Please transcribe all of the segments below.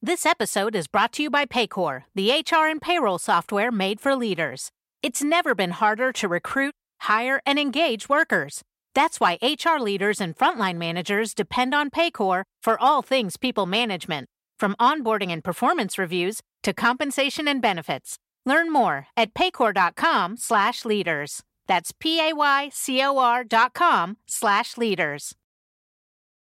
This episode is brought to you by Paycor, the HR and payroll software made for leaders. It's never been harder to recruit, hire, and engage workers. That's why HR leaders and frontline managers depend on Paycor for all things people management, from onboarding and performance reviews to compensation and benefits. Learn more at paycor.com/leaders. That's p a y c o r.com/leaders.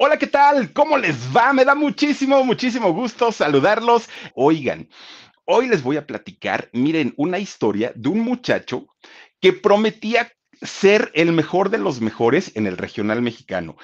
Hola, ¿qué tal? ¿Cómo les va? Me da muchísimo, muchísimo gusto saludarlos. Oigan, hoy les voy a platicar, miren, una historia de un muchacho que prometía ser el mejor de los mejores en el regional mexicano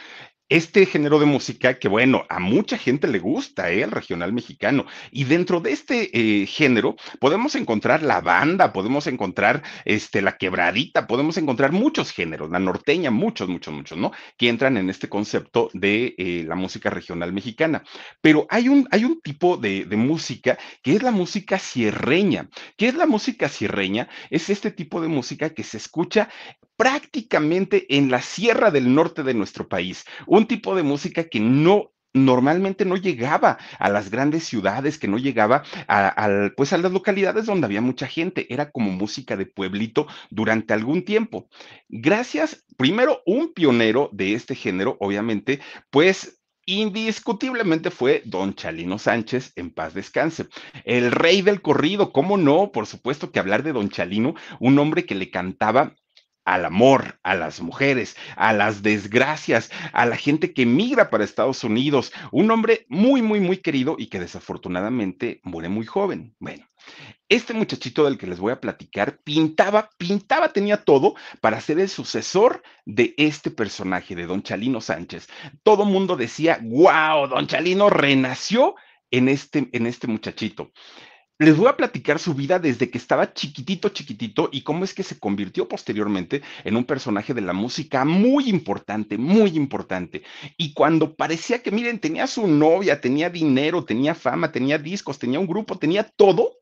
este género de música que, bueno, a mucha gente le gusta, ¿eh? el regional mexicano. Y dentro de este eh, género podemos encontrar la banda, podemos encontrar este, la quebradita, podemos encontrar muchos géneros, la norteña, muchos, muchos, muchos, ¿no? Que entran en este concepto de eh, la música regional mexicana. Pero hay un, hay un tipo de, de música que es la música sierreña. ¿Qué es la música sierreña? Es este tipo de música que se escucha prácticamente en la sierra del norte de nuestro país. Un tipo de música que no normalmente no llegaba a las grandes ciudades, que no llegaba a, pues a las localidades donde había mucha gente, era como música de pueblito durante algún tiempo. Gracias, primero, un pionero de este género, obviamente, pues indiscutiblemente fue don Chalino Sánchez, en paz descanse. El rey del corrido, ¿cómo no? Por supuesto que hablar de don Chalino, un hombre que le cantaba al amor, a las mujeres, a las desgracias, a la gente que migra para Estados Unidos. Un hombre muy, muy, muy querido y que desafortunadamente muere muy joven. Bueno, este muchachito del que les voy a platicar pintaba, pintaba, tenía todo para ser el sucesor de este personaje, de Don Chalino Sánchez. Todo mundo decía, wow, Don Chalino renació en este, en este muchachito. Les voy a platicar su vida desde que estaba chiquitito, chiquitito y cómo es que se convirtió posteriormente en un personaje de la música muy importante, muy importante. Y cuando parecía que, miren, tenía su novia, tenía dinero, tenía fama, tenía discos, tenía un grupo, tenía todo,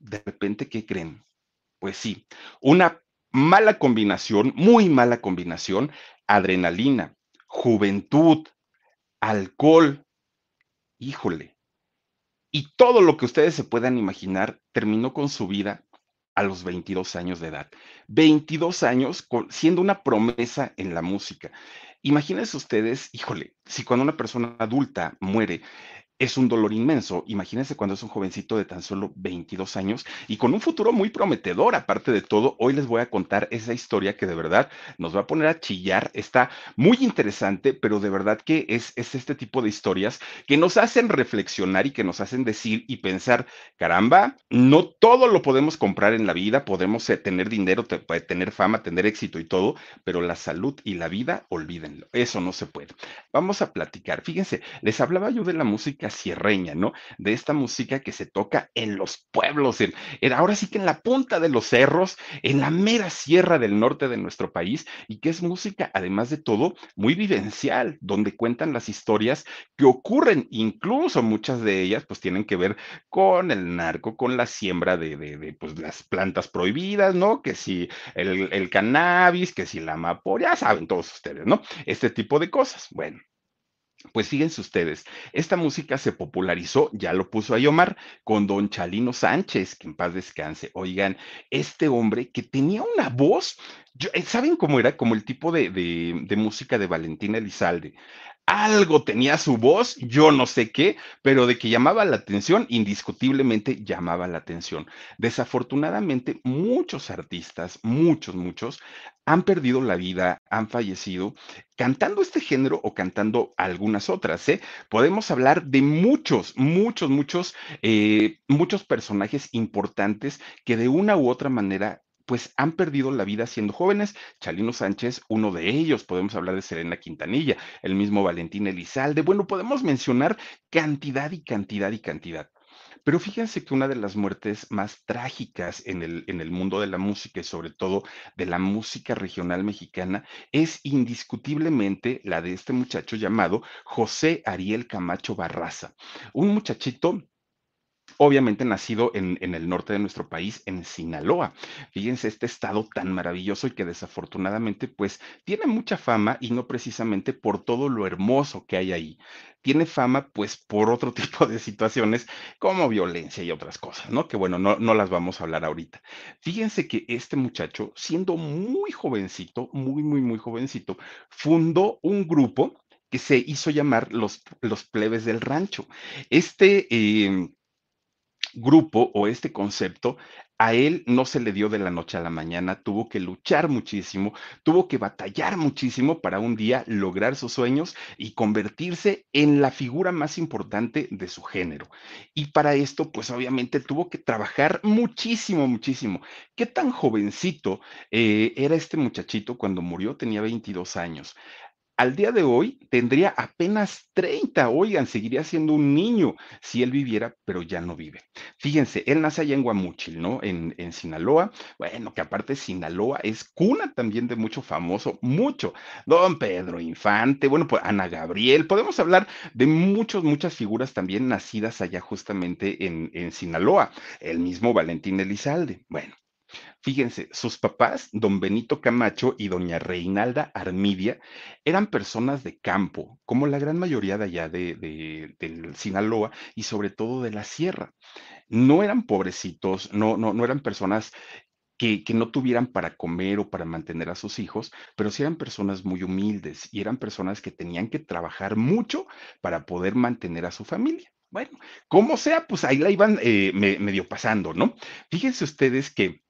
de repente, ¿qué creen? Pues sí, una mala combinación, muy mala combinación, adrenalina, juventud, alcohol, híjole y todo lo que ustedes se puedan imaginar terminó con su vida a los 22 años de edad. 22 años siendo una promesa en la música. Imagínense ustedes, híjole, si cuando una persona adulta muere, es un dolor inmenso. Imagínense cuando es un jovencito de tan solo 22 años y con un futuro muy prometedor. Aparte de todo, hoy les voy a contar esa historia que de verdad nos va a poner a chillar. Está muy interesante, pero de verdad que es, es este tipo de historias que nos hacen reflexionar y que nos hacen decir y pensar, caramba, no todo lo podemos comprar en la vida, podemos eh, tener dinero, tener fama, tener éxito y todo, pero la salud y la vida, olvídenlo, eso no se puede. Vamos a platicar. Fíjense, les hablaba yo de la música sierreña, ¿no? De esta música que se toca en los pueblos, en, ahora sí que en la punta de los cerros, en la mera sierra del norte de nuestro país, y que es música, además de todo, muy vivencial, donde cuentan las historias que ocurren, incluso muchas de ellas, pues tienen que ver con el narco, con la siembra de, pues, las plantas prohibidas, ¿no? Que si el, el cannabis, que si la amapola, ya saben todos ustedes, ¿no? Este tipo de cosas. Bueno, pues fíjense ustedes, esta música se popularizó, ya lo puso ahí Omar, con don Chalino Sánchez, que en paz descanse. Oigan, este hombre que tenía una voz, eh, ¿saben cómo era? Como el tipo de, de música de Valentina Elizalde algo tenía su voz, yo no sé qué, pero de que llamaba la atención, indiscutiblemente llamaba la atención. Desafortunadamente, muchos artistas, muchos, muchos, han perdido la vida, han fallecido cantando este género o cantando algunas otras. ¿eh? Podemos hablar de muchos, muchos, muchos, eh, muchos personajes importantes que de una u otra manera pues han perdido la vida siendo jóvenes. Chalino Sánchez, uno de ellos, podemos hablar de Serena Quintanilla, el mismo Valentín Elizalde, bueno, podemos mencionar cantidad y cantidad y cantidad. Pero fíjense que una de las muertes más trágicas en el, en el mundo de la música y sobre todo de la música regional mexicana es indiscutiblemente la de este muchacho llamado José Ariel Camacho Barraza, un muchachito obviamente nacido en, en, el norte de nuestro país, en Sinaloa. Fíjense, este estado tan maravilloso y que desafortunadamente pues tiene mucha fama y no precisamente por todo lo hermoso que hay ahí. Tiene fama pues por otro tipo de situaciones como violencia y otras cosas, ¿no? Que bueno, no, no las vamos a hablar ahorita. Fíjense que este muchacho, siendo muy jovencito, muy, muy, muy jovencito, fundó un grupo que se hizo llamar los, los plebes del rancho. Este... Eh, grupo o este concepto a él no se le dio de la noche a la mañana, tuvo que luchar muchísimo, tuvo que batallar muchísimo para un día lograr sus sueños y convertirse en la figura más importante de su género. Y para esto, pues obviamente tuvo que trabajar muchísimo, muchísimo. ¿Qué tan jovencito eh, era este muchachito cuando murió? Tenía 22 años al día de hoy tendría apenas 30, oigan, seguiría siendo un niño si él viviera, pero ya no vive. Fíjense, él nace allá en Guamúchil, ¿no? En, en Sinaloa. Bueno, que aparte Sinaloa es cuna también de mucho famoso, mucho. Don Pedro Infante, bueno, pues Ana Gabriel, podemos hablar de muchas, muchas figuras también nacidas allá justamente en, en Sinaloa. El mismo Valentín Elizalde. Bueno. Fíjense, sus papás, don Benito Camacho y doña Reinalda Armidia, eran personas de campo, como la gran mayoría de allá de, de, del Sinaloa y sobre todo de la sierra. No eran pobrecitos, no, no, no eran personas que, que, no tuvieran para comer o para mantener a sus hijos, pero sí eran personas muy humildes y eran personas que tenían que trabajar mucho para poder mantener a su familia. Bueno, como sea, pues ahí la iban eh, me, medio pasando, ¿no? Fíjense ustedes que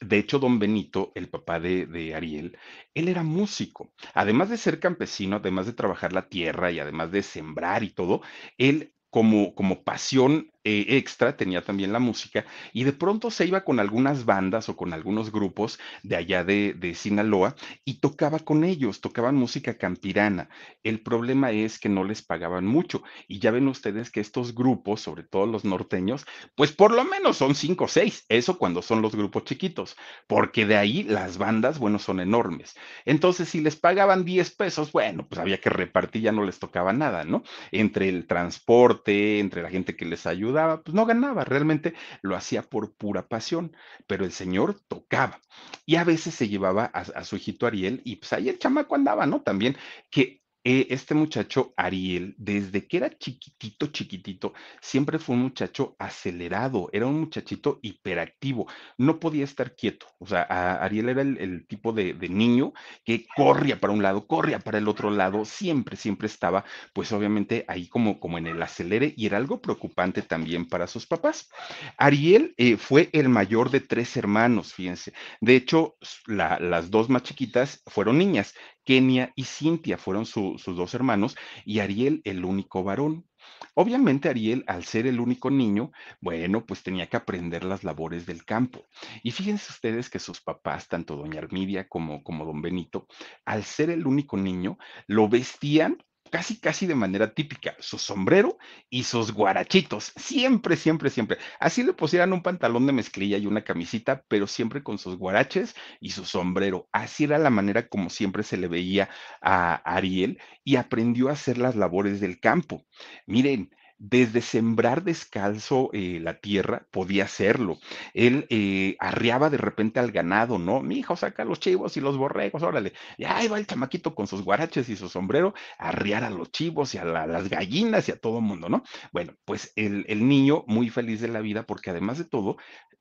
de hecho, don Benito, el papá de, Ariel, él era músico. Además de ser campesino, además de trabajar la tierra y además de sembrar y todo, él como, como pasión eh, extra tenía también la música y de pronto se iba con algunas bandas o con algunos grupos de allá de, de, Sinaloa y tocaba con ellos, tocaban música campirana. El problema es que no les pagaban mucho y ya ven ustedes que estos grupos, sobre todo los norteños, pues por lo menos son cinco o seis, eso cuando son los grupos chiquitos, porque de ahí las bandas, bueno, son enormes. Entonces, si les pagaban 10 pesos, bueno, pues había que repartir, ya no les tocaba nada, ¿no? Entre el transporte, entre la gente que les ayudaba, pues no ganaba, realmente lo hacía por pura pasión, pero el señor tocaba y a veces se llevaba a, a su hijito Ariel y pues ahí el chamaco andaba, ¿no? También que eh, este muchacho Ariel, desde que era chiquitito, chiquitito, siempre fue un muchacho acelerado, era un muchachito hiperactivo, no podía estar quieto. O sea, Ariel era el, tipo de, niño que corría para un lado, corría para el otro lado, siempre, siempre estaba, pues obviamente ahí como, como en el acelere y era algo preocupante también para sus papás. Ariel eh, fue el mayor de tres hermanos, fíjense. De hecho, la, las dos más chiquitas fueron niñas. Kenia y Cintia fueron su, sus dos hermanos y Ariel el único varón. Obviamente Ariel, al ser el único niño, bueno, pues tenía que aprender las labores del campo. Y fíjense ustedes que sus papás, tanto doña Armidia como, como don Benito, al ser el único niño, lo vestían casi, casi de manera típica, su sombrero y sus guarachitos, siempre, siempre, siempre. Así le pusieran un pantalón de mezclilla y una camisita, pero siempre con sus guaraches y su sombrero. Así era la manera como siempre se le veía a Ariel y aprendió a hacer las labores del campo. Miren, desde sembrar descalzo eh, la tierra, podía hacerlo. Él eh, arriaba de repente al ganado, ¿no? Mi hijo saca los chivos y los borregos, órale. Y ahí va el chamaquito con sus guaraches y su sombrero a arriar a los chivos y a la, las gallinas y a todo mundo, ¿no? Bueno, pues el niño muy feliz de la vida porque además de todo,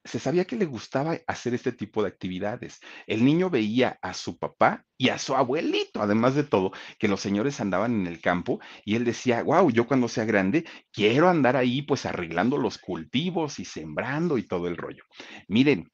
se sabía que le gustaba hacer este tipo de actividades. El niño veía a su papá y a su abuelito, además de todo, que los señores andaban en el campo y él decía, wow, yo cuando sea grande quiero andar ahí pues arreglando los cultivos y sembrando y todo el rollo. Miren,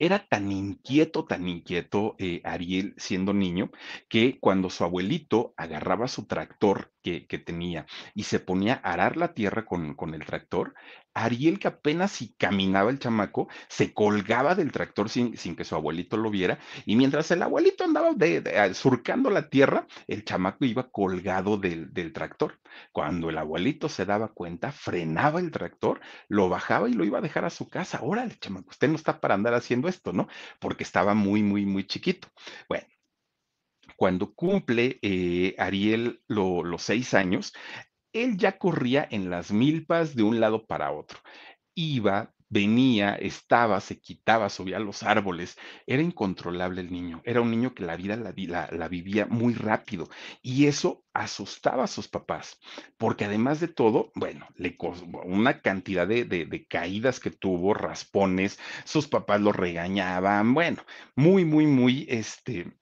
era tan inquieto, tan inquieto eh, Ariel siendo niño, que cuando su abuelito agarraba su tractor que, que tenía y se ponía a arar la tierra con, con el tractor, Ariel, que apenas si caminaba el chamaco, se colgaba del tractor sin, sin que su abuelito lo viera, y mientras el abuelito andaba de, surcando la tierra, el chamaco iba colgado del, del, tractor. Cuando el abuelito se daba cuenta, frenaba el tractor, lo bajaba y lo iba a dejar a su casa. Órale, chamaco, usted no está para andar haciendo esto, ¿no? Porque estaba muy, muy, muy chiquito. Bueno, cuando cumple eh, Ariel lo, los seis años, él ya corría en las milpas de un lado para otro. Iba, venía, estaba, se quitaba, subía a los árboles. Era incontrolable el niño. Era un niño que la vida la, vivía muy rápido. Y eso asustaba a sus papás, porque además de todo, bueno, le una cantidad de, de, de, caídas que tuvo, raspones, sus papás lo regañaban, bueno, muy, muy, muy, este,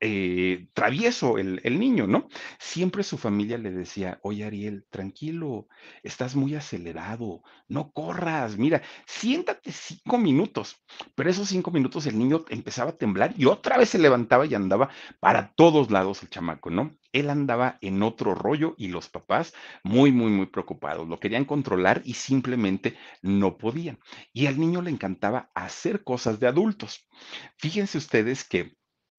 eh, travieso el, el, niño, ¿no? Siempre su familia le decía, oye Ariel, tranquilo, estás muy acelerado, no corras, mira, siéntate cinco minutos. Pero esos cinco minutos el niño empezaba a temblar y otra vez se levantaba y andaba para todos lados el chamaco, ¿no? Él andaba en otro rollo y los papás muy, muy, muy preocupados. Lo querían controlar y simplemente no podían. Y al niño le encantaba hacer cosas de adultos. Fíjense ustedes que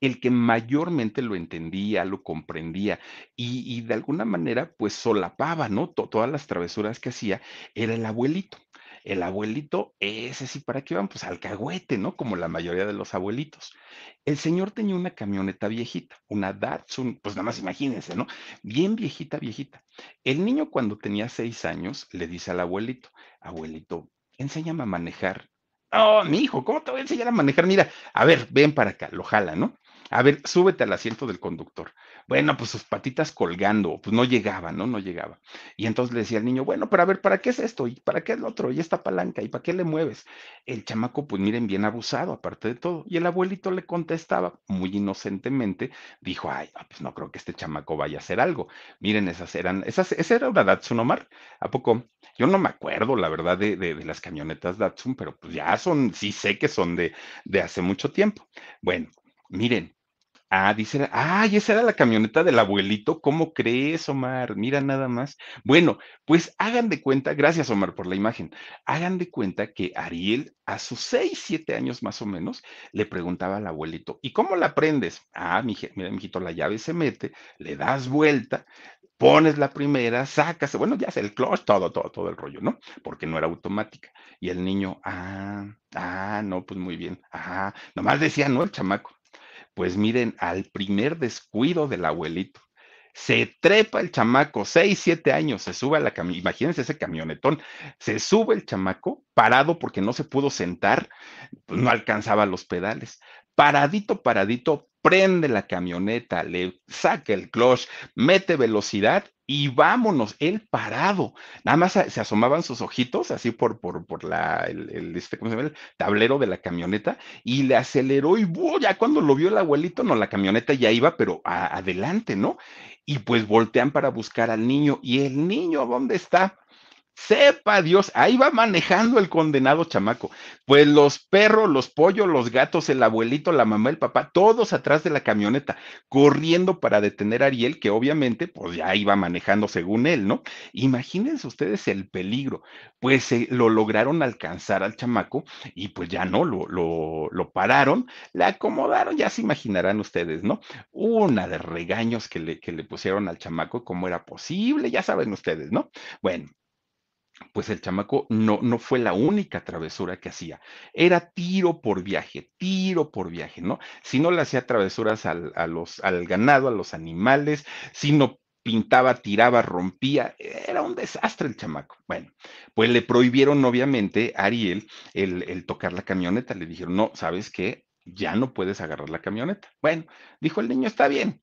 el que mayormente lo entendía, lo comprendía y, de alguna manera pues solapaba, ¿no? todas las travesuras que hacía era el abuelito. El abuelito, ese sí, ¿para qué iban? Pues alcahuete, ¿no? Como la mayoría de los abuelitos. El señor tenía una camioneta viejita, una Datsun, pues nada más imagínense, ¿no? Bien viejita, viejita. El niño cuando tenía seis años le dice al abuelito, abuelito, enséñame a manejar. Oh, mi hijo, ¿cómo te voy a enseñar a manejar? Mira, a ver, ven para acá, lo jala, ¿no? A ver, súbete al asiento del conductor. Bueno, pues sus patitas colgando, pues no llegaba, ¿no? No llegaba. Y entonces le decía al niño, bueno, pero a ver, ¿para qué es esto? ¿Y para qué es lo otro? ¿Y esta palanca? ¿Y para qué le mueves? El chamaco, pues miren, bien abusado, aparte de todo. Y el abuelito le contestaba, muy inocentemente, dijo, ay, pues no creo que este chamaco vaya a hacer algo. Miren, esas eran, esas, esa era una Datsun Omar. ¿A poco? Yo no me acuerdo, la verdad, de, de, de las camionetas Datsun, pero pues ya son, sí sé que son de, de hace mucho tiempo. Bueno, miren, Ah, dice, ay, esa era la camioneta del abuelito. ¿Cómo crees, Omar? Mira nada más. Bueno, pues hagan de cuenta, gracias, Omar, por la imagen. Hagan de cuenta que Ariel, a sus seis, siete años más o menos, le preguntaba al abuelito, ¿y cómo la prendes? Ah, mi, mira, mijito, la llave se mete, le das vuelta, pones la primera, sacas, bueno, ya sé, el clutch, todo, todo, todo el rollo, ¿no? Porque no era automática. Y el niño, ah, ah, no, pues muy bien, ah, nomás decía, no, el chamaco. Pues miren, al primer descuido del abuelito, se trepa el chamaco, seis, siete años, se sube a la camioneta, imagínense ese camionetón, se sube el chamaco parado porque no se pudo sentar, pues no alcanzaba los pedales. Paradito, paradito, prende la camioneta, le saca el clutch, mete velocidad y vámonos, él parado. Nada más se asomaban sus ojitos así por, por, por la, el, este, ¿cómo se el tablero de la camioneta y le aceleró y ya cuando lo vio el abuelito, no, la camioneta ya iba, pero adelante, ¿no? Y pues voltean para buscar al niño y el niño, ¿dónde está? Sepa Dios, ahí va manejando el condenado chamaco. Pues los perros, los pollos, los gatos, el abuelito, la mamá, el papá, todos atrás de la camioneta, corriendo para detener a Ariel, que obviamente, pues ya iba manejando según él, ¿no? Imagínense ustedes el peligro. Pues lo lograron alcanzar al chamaco y pues ya no, lo, lo, lo pararon, le acomodaron, ya se imaginarán ustedes, ¿no? Una de regaños que le, que le pusieron al chamaco, cómo era posible, ya saben ustedes, ¿no? Bueno, pues el chamaco no, no fue la única travesura que hacía. Era tiro por viaje, tiro por viaje, ¿no? Si no le hacía travesuras al, a los, al ganado, a los animales, si no pintaba, tiraba, rompía, era un desastre el chamaco. Bueno, pues le prohibieron obviamente a Ariel el, el tocar la camioneta. Le dijeron, no, ¿sabes qué? Ya no puedes agarrar la camioneta. Bueno, dijo el niño, está bien,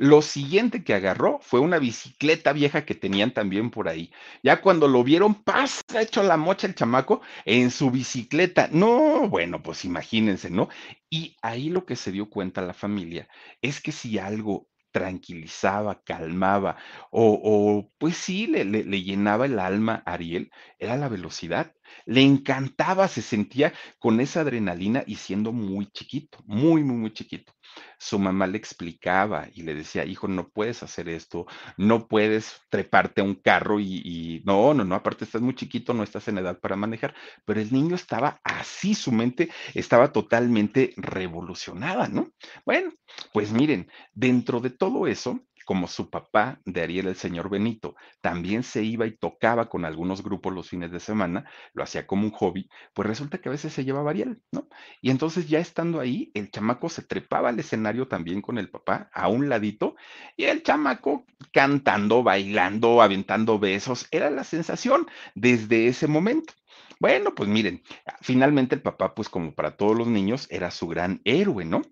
Lo siguiente que agarró fue una bicicleta vieja que tenían también por ahí. Ya cuando lo vieron, pasa hecho la mocha el chamaco en su bicicleta. No, bueno, pues imagínense, ¿no? Y ahí lo que se dio cuenta la familia es que si algo tranquilizaba, calmaba o, o, pues sí, le, le, le llenaba el alma a Ariel, era la velocidad. Le encantaba, se sentía con esa adrenalina y siendo muy chiquito, muy, muy, muy chiquito. Su mamá le explicaba y le decía, hijo, no puedes hacer esto, no puedes treparte a un carro y, no, no, no, aparte estás muy chiquito, no estás en edad para manejar, pero el niño estaba así, su mente estaba totalmente revolucionada, ¿no? Bueno, pues miren, dentro de todo eso, como su papá de Ariel, el señor Benito, también se iba y tocaba con algunos grupos los fines de semana, lo hacía como un hobby, pues resulta que a veces se llevaba Ariel, ¿no? Y entonces ya estando ahí, el chamaco se trepaba al escenario también con el papá, a un ladito, y el chamaco cantando, bailando, aventando besos, era la sensación desde ese momento. Bueno, pues miren, finalmente el papá, pues como para todos los niños, era su gran héroe, ¿no?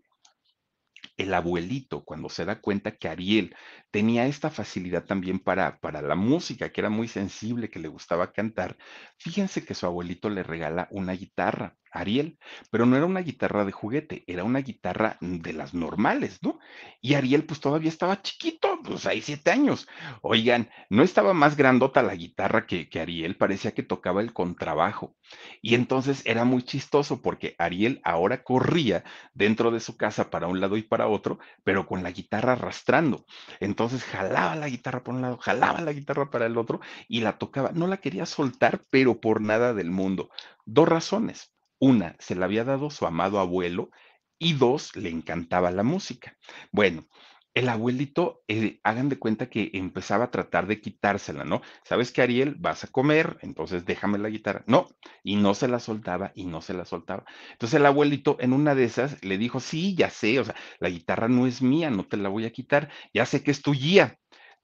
El abuelito, cuando se da cuenta que Ariel tenía esta facilidad también para, para la música, que era muy sensible, que le gustaba cantar, fíjense que su abuelito le regala una guitarra. Ariel, pero no era una guitarra de juguete, era una guitarra de las normales, ¿no? Y Ariel pues todavía estaba chiquito, pues hay siete años. Oigan, no estaba más grandota la guitarra que, que Ariel, parecía que tocaba el contrabajo. Y entonces era muy chistoso porque Ariel ahora corría dentro de su casa para un lado y para otro, pero con la guitarra arrastrando. Entonces jalaba la guitarra por un lado, jalaba la guitarra para el otro y la tocaba. No la quería soltar, pero por nada del mundo. Dos razones. Una, se la había dado su amado abuelo y dos, le encantaba la música. Bueno, el abuelito, eh, hagan de cuenta que empezaba a tratar de quitársela, ¿no? ¿Sabes qué, Ariel? Vas a comer, entonces déjame la guitarra. No, y no se la soltaba y no se la soltaba. Entonces el abuelito en una de esas le dijo, sí, ya sé, o sea, la guitarra no es mía, no te la voy a quitar, ya sé que es tuya,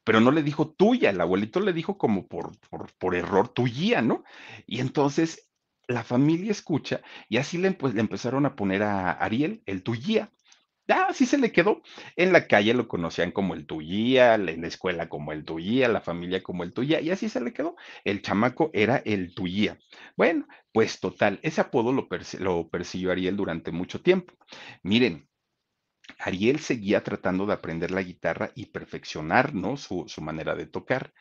pero no le dijo tuya, el abuelito le dijo como por, por, por error tuya, ¿no? Y entonces la familia escucha y así le, empezaron a poner a Ariel el Tuyía. Ya, así se le quedó. En la calle lo conocían como el Tuyía, en la escuela como el Tuyía, la familia como el Tuyía, y así se le quedó. El chamaco era el Tuyía. Bueno, pues total, ese apodo lo, persi- lo persiguió Ariel durante mucho tiempo. Miren, Ariel seguía tratando de aprender la guitarra y perfeccionar, ¿no? Su manera de tocar.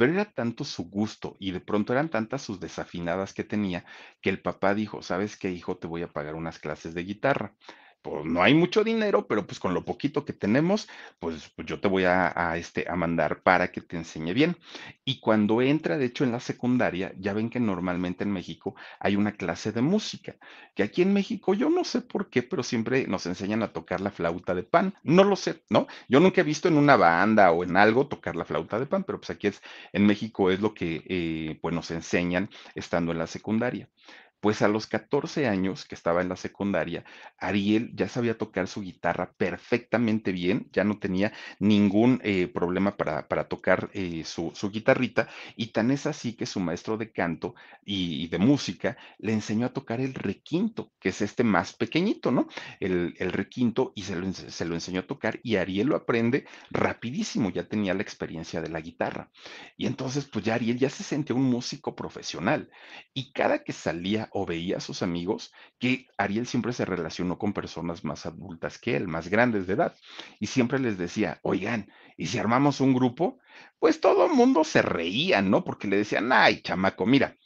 Pero era tanto su gusto y de pronto eran tantas sus desafinadas que tenía que el papá dijo, ¿sabes qué, hijo? Te voy a pagar unas clases de guitarra. Pues no hay mucho dinero, pero pues con lo poquito que tenemos, pues, pues yo te voy a, este, a mandar para que te enseñe bien. Y cuando entra, de hecho, en la secundaria, ya ven que normalmente en México hay una clase de música, que aquí en México yo no sé por qué, pero siempre nos enseñan a tocar la flauta de pan. No lo sé, ¿no? Yo nunca he visto en una banda o en algo tocar la flauta de pan, pero pues aquí es, en México es lo que eh, pues nos enseñan estando en la secundaria. Pues a los 14 años que estaba en la secundaria, Ariel ya sabía tocar su guitarra perfectamente bien, ya no tenía ningún eh, problema para, para tocar eh, su, su guitarrita, y tan es así que su maestro de canto y, de música le enseñó a tocar el requinto, que es este más pequeñito, ¿no? El, el requinto, y se lo, se lo enseñó a tocar, y Ariel lo aprende rapidísimo, ya tenía la experiencia de la guitarra. Y entonces, pues ya Ariel ya se sentía un músico profesional. Y cada que salía o veía a sus amigos, que Ariel siempre se relacionó con personas más adultas que él, más grandes de edad, y siempre les decía, oigan, ¿y si armamos un grupo? Pues todo el mundo se reía, ¿no? Porque le decían, ay, chamaco, mira,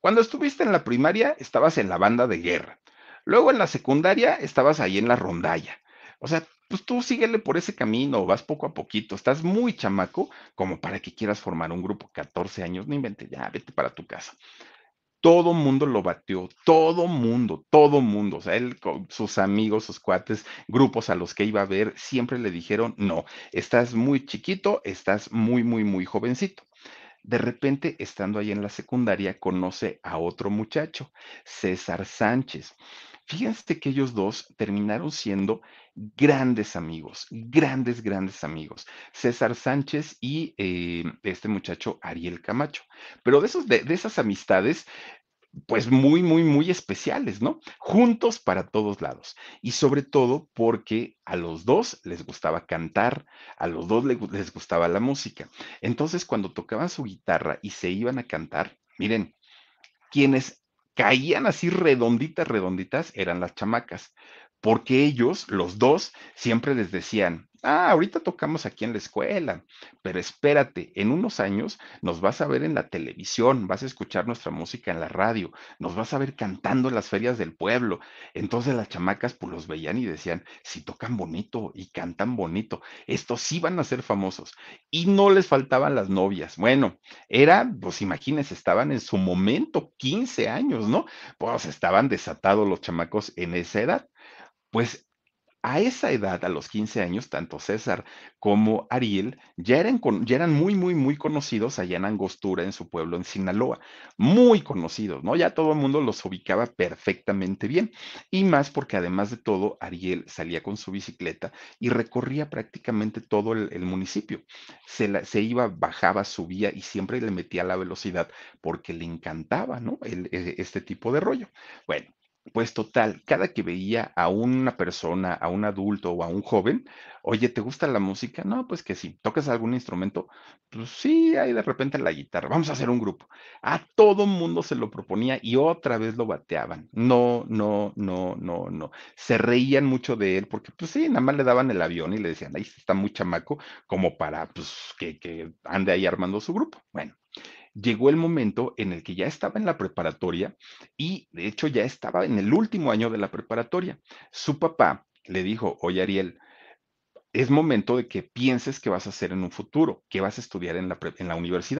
cuando estuviste en la primaria estabas en la banda de guerra, luego en la secundaria estabas ahí en la rondalla. O sea, pues tú síguele por ese camino, vas poco a poquito, estás muy chamaco como para que quieras formar un grupo, 14 años, no inventes, ya, vete para tu casa. Todo mundo lo bateó, todo mundo, todo mundo, o sea, él sus amigos, sus cuates, grupos a los que iba a ver, siempre le dijeron, no, estás muy chiquito, estás muy, muy, muy jovencito. De repente, estando ahí en la secundaria, conoce a otro muchacho, César Sánchez. Fíjense que ellos dos terminaron siendo grandes amigos, grandes, grandes amigos. César Sánchez y eh, este muchacho Ariel Camacho. Pero de, esos, de, de esas amistades pues muy, muy, muy especiales, ¿no? Juntos para todos lados. Y sobre todo porque a los dos les gustaba cantar, a los dos les gustaba la música. Entonces, cuando tocaban su guitarra y se iban a cantar, miren, quienes caían así redonditas, redonditas, eran las chamacas, porque ellos, los dos, siempre les decían, Ah, ahorita tocamos aquí en la escuela, pero espérate, en unos años nos vas a ver en la televisión, vas a escuchar nuestra música en la radio, nos vas a ver cantando en las ferias del pueblo. Entonces las chamacas pues los veían y decían, si tocan bonito y cantan bonito, estos sí van a ser famosos. Y no les faltaban las novias. Bueno, era, pues imagínense, estaban en su momento, 15 años, ¿no? Pues estaban desatados los chamacos en esa edad. Pues a esa edad, a los 15 años, tanto César como Ariel ya eran, muy, muy, muy conocidos allá en Angostura, en su pueblo, en Sinaloa. Muy conocidos, ¿no? Ya todo el mundo los ubicaba perfectamente bien. Y más porque además de todo, Ariel salía con su bicicleta y recorría prácticamente todo el, municipio. Se, iba, bajaba, subía y siempre le metía la velocidad porque le encantaba, ¿no? El, e, este tipo de rollo. Bueno, pues total, cada que veía a una persona, a un adulto o a un joven, oye, ¿te gusta la música? No, pues que sí. ¿Tocas algún instrumento? Pues sí, ahí de repente la guitarra. Vamos a hacer un grupo. A todo mundo se lo proponía y otra vez lo bateaban. No, no, no, no, no. Se reían mucho de él porque, pues sí, nada más le daban el avión y le decían, ahí está muy chamaco como para, pues, que, que ande ahí armando su grupo. Bueno llegó el momento en el que ya estaba en la preparatoria y de hecho ya estaba en el último año de la preparatoria. Su papá le dijo, oye Ariel, es momento de que pienses qué vas a hacer en un futuro, qué vas a estudiar en la, en la universidad.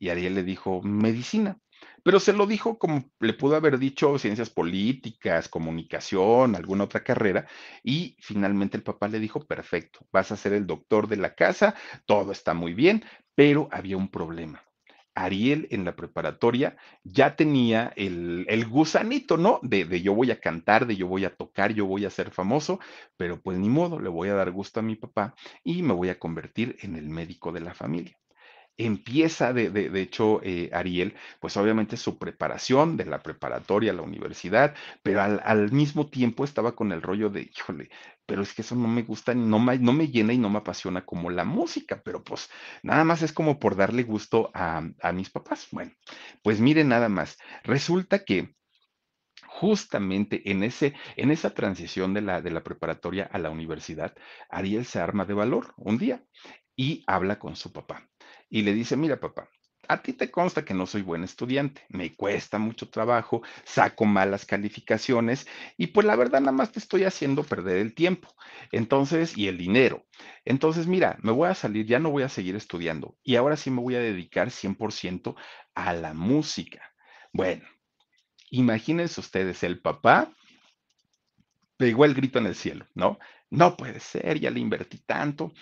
Y Ariel le dijo medicina, pero se lo dijo como le pudo haber dicho ciencias políticas, comunicación, alguna otra carrera, y finalmente el papá le dijo, perfecto, vas a ser el doctor de la casa, todo está muy bien, pero había un problema. Ariel en la preparatoria ya tenía el, gusanito, ¿no? De, de, yo voy a cantar, de yo voy a tocar, yo voy a ser famoso, pero pues ni modo, le voy a dar gusto a mi papá y me voy a convertir en el médico de la familia empieza, de, de, hecho, eh, Ariel, pues obviamente su preparación de la preparatoria a la universidad, pero al, al, mismo tiempo estaba con el rollo de, híjole, pero es que eso no me gusta, no me, no me llena y no me apasiona como la música, pero pues nada más es como por darle gusto a, a mis papás. Bueno, pues miren nada más, resulta que justamente en, ese, en esa transición de la, de la preparatoria a la universidad, Ariel se arma de valor un día y habla con su papá y le dice, mira papá, a ti te consta que no soy buen estudiante, me cuesta mucho trabajo, saco malas calificaciones y pues la verdad nada más te estoy haciendo perder el tiempo. Entonces, y el dinero. Entonces, mira, me voy a salir, ya no voy a seguir estudiando y ahora sí me voy a dedicar 100% a la música. Bueno, imagínense ustedes, el papá pegó el grito en el cielo, ¿no? No puede ser, ya le invertí tanto,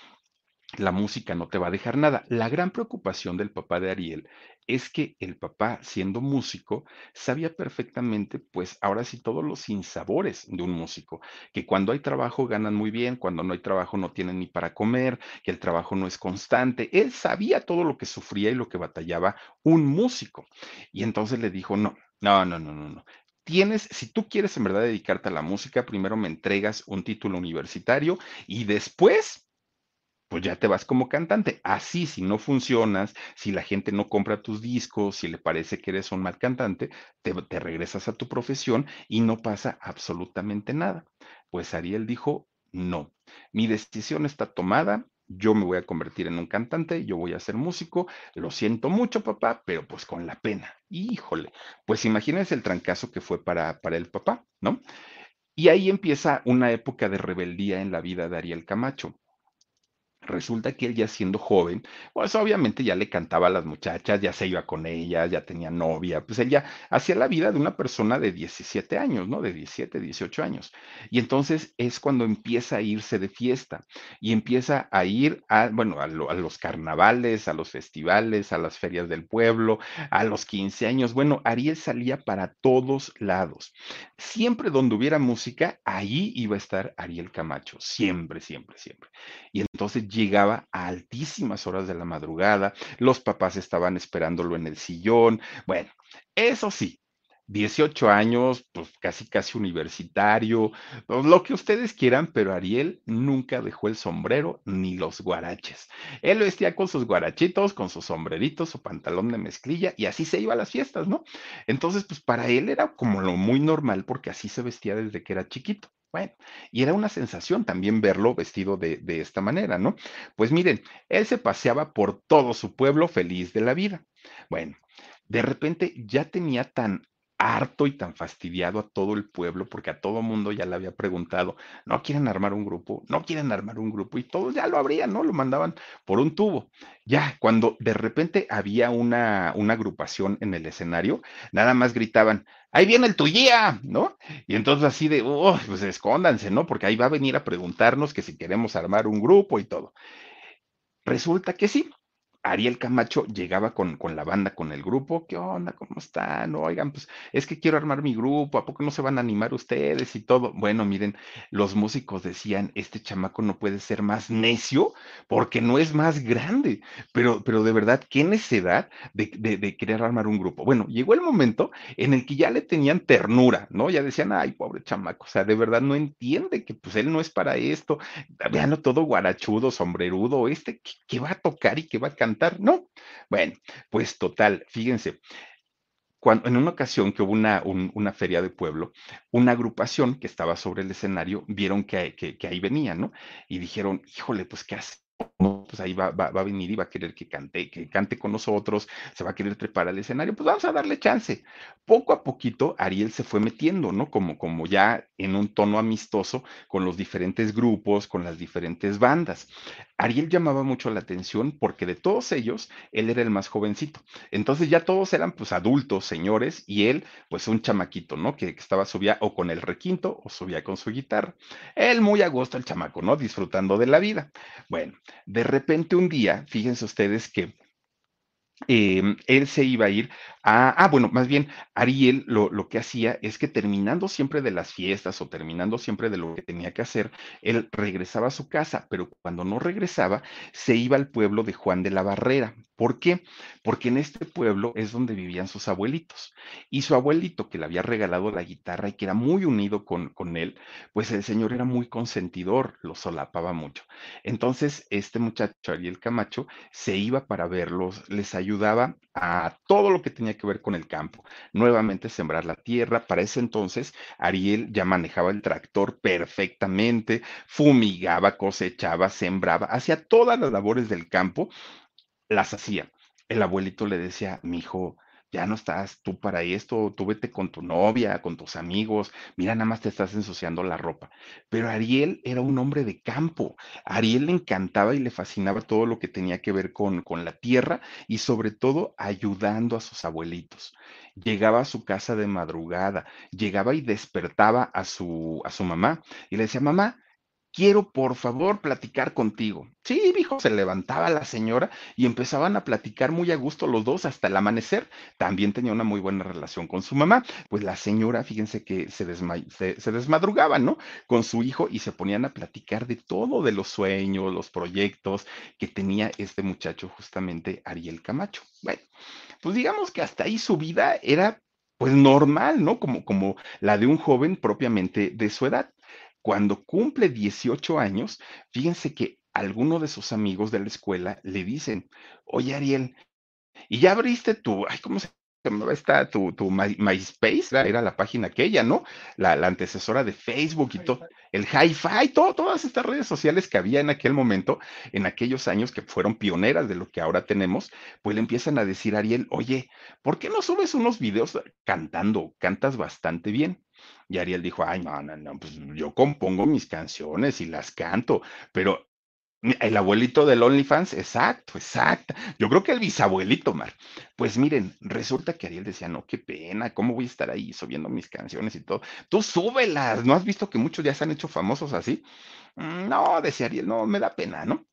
la música no te va a dejar nada. La gran preocupación del papá de Ariel es que el papá, siendo músico, sabía perfectamente, pues ahora sí, todos los sinsabores de un músico, que cuando hay trabajo ganan muy bien, cuando no hay trabajo no tienen ni para comer, que el trabajo no es constante. Él sabía todo lo que sufría y lo que batallaba un músico. Y entonces le dijo, no, no, no, no, no, no tienes, si tú quieres en verdad dedicarte a la música, primero me entregas un título universitario y después pues ya te vas como cantante. Así, si no funcionas, si la gente no compra tus discos, si le parece que eres un mal cantante, te, regresas a tu profesión y no pasa absolutamente nada. Pues Ariel dijo, no, mi decisión está tomada, yo me voy a convertir en un cantante, yo voy a ser músico, lo siento mucho, papá, pero pues con la pena. Híjole, pues imagínense el trancazo que fue para, para el papá, ¿no? Y ahí empieza una época de rebeldía en la vida de Ariel Camacho Resulta que él ya siendo joven, pues obviamente ya le cantaba a las muchachas, ya se iba con ellas, ya tenía novia, pues él ya hacía la vida de una persona de 17 años, ¿no? De 17, 18 años. Y entonces es cuando empieza a irse de fiesta y empieza a ir a, bueno, a, a los carnavales, a los festivales, a las ferias del pueblo, a los 15 años. Bueno, Ariel salía para todos lados. Siempre donde hubiera música, ahí iba a estar Ariel Camacho, siempre, siempre, siempre. Y entonces llegaba a altísimas horas de la madrugada, los papás estaban esperándolo en el sillón. Bueno, eso sí. 18 años, pues casi casi universitario, pues, lo que ustedes quieran, pero Ariel nunca dejó el sombrero ni los guaraches. Él vestía con sus guarachitos, con sus sombreritos, su pantalón de mezclilla y así se iba a las fiestas, ¿no? Entonces, pues para él era como lo muy normal porque así se vestía desde que era chiquito. Bueno, y era una sensación también verlo vestido de, esta manera, ¿no? Pues miren, él se paseaba por todo su pueblo feliz de la vida. Bueno, de repente ya tenía tan harto y tan fastidiado a todo el pueblo, porque a todo mundo ya le había preguntado, ¿no quieren armar un grupo? ¿No quieren armar un grupo? Y todos ya lo abrían, ¿no? Lo mandaban por un tubo. Ya, cuando de repente había una agrupación en el escenario, nada más gritaban, ahí viene el tuyía, ¿no? Y entonces así de, oh, pues escóndanse, ¿no? Porque ahí va a venir a preguntarnos que si queremos armar un grupo y todo. Resulta que sí. Ariel Camacho llegaba con, con la banda, con el grupo. ¿Qué onda? ¿Cómo están? Oigan, pues es que quiero armar mi grupo. ¿A poco no se van a animar ustedes y todo? Bueno, miren, los músicos decían, este chamaco no puede ser más necio porque no es más grande. Pero, pero de verdad, qué necedad de, de, de querer armar un grupo. Bueno, llegó el momento en el que ya le tenían ternura, ¿no? Ya decían, ay, pobre chamaco, o sea, de verdad no entiende que pues él no es para esto. Veanlo todo guarachudo, sombrerudo, este que, que va a tocar y que va a cantar, ¿no? Bueno, pues total, fíjense, cuando, en una ocasión que hubo una, un- una feria de pueblo, una agrupación que estaba sobre el escenario vieron que, que, ahí venía, ¿no? Y dijeron, híjole, pues ¿qué hace? Pues ahí va, va, va a venir y va a querer que cante, que cante con nosotros, se va a querer trepar al escenario, pues vamos a darle chance. Poco a poquito, Ariel se fue metiendo, ¿no? Como, como ya en un tono amistoso con los diferentes grupos, con las diferentes bandas. Ariel llamaba mucho la atención porque de todos ellos, él era el más jovencito. Entonces ya todos eran pues adultos, señores, y él pues un chamaquito, ¿no? Que, que estaba subía o con el requinto o subía con su guitarra. Él muy a gusto el chamaco, ¿no? Disfrutando de la vida. Bueno, de repente un día, fíjense ustedes que em, él se iba a ir a, ah, bueno, más bien, Ariel lo, lo que hacía es que terminando siempre de las fiestas o terminando siempre de lo que tenía que hacer, él regresaba a su casa, pero cuando no regresaba, se iba al pueblo de Juan de la Barrera. ¿Por qué? Porque en este pueblo es donde vivían sus abuelitos. Y su abuelito, que le había regalado la guitarra y que era muy unido con, con él, pues el señor era muy consentidor, lo solapaba mucho. Entonces, este muchacho, Ariel Camacho, se iba para verlos, les ayudaba a todo lo que tenía que ver con el campo. Nuevamente sembrar la tierra. Para ese entonces, Ariel ya manejaba el tractor perfectamente, fumigaba, cosechaba, sembraba, hacía todas las labores del campo, las hacía. El abuelito le decía, mi hijo, ya no estás tú para esto, tú vete con tu novia, con tus amigos, mira, nada más te estás ensuciando la ropa. Pero Ariel era un hombre de campo. Ariel le encantaba y le fascinaba todo lo que tenía que ver con, con la tierra y sobre todo ayudando a sus abuelitos. Llegaba a su casa de madrugada, llegaba y despertaba a su, a su mamá y le decía, mamá, quiero por favor platicar contigo. Sí, hijo, se levantaba la señora y empezaban a platicar muy a gusto los dos hasta el amanecer. También tenía una muy buena relación con su mamá. Pues la señora, fíjense que se, se desmadrugaba, ¿no? Con su hijo y se ponían a platicar de todo, de los sueños, los proyectos que tenía este muchacho, justamente Ariel Camacho. Bueno, pues digamos que hasta ahí su vida era pues normal, ¿no? Como, como la de un joven propiamente de su edad. Cuando cumple 18 años, fíjense que alguno de sus amigos de la escuela le dicen, oye Ariel, ¿y ya abriste tu, ay, ¿cómo se esta, tu, tu My- MySpace? Era, era la página aquella, ¿no? La, la antecesora de Facebook y todo, el Hi-Fi, todo, todas estas redes sociales que había en aquel momento, en aquellos años que fueron pioneras de lo que ahora tenemos, pues le empiezan a decir a Ariel, oye, ¿por qué no subes unos videos cantando? Cantas bastante bien. Y Ariel dijo, ay, no, no, no, pues yo compongo mis canciones y las canto, pero El abuelito del OnlyFans, exacto, exacto. Yo creo que el bisabuelito, Mar. Pues miren, resulta que Ariel decía, no, qué pena, ¿cómo voy a estar ahí subiendo mis canciones y todo? Tú súbelas, ¿no has visto que muchos ya se han hecho famosos así? "Mm, No, decía Ariel, no, me da pena, ¿no?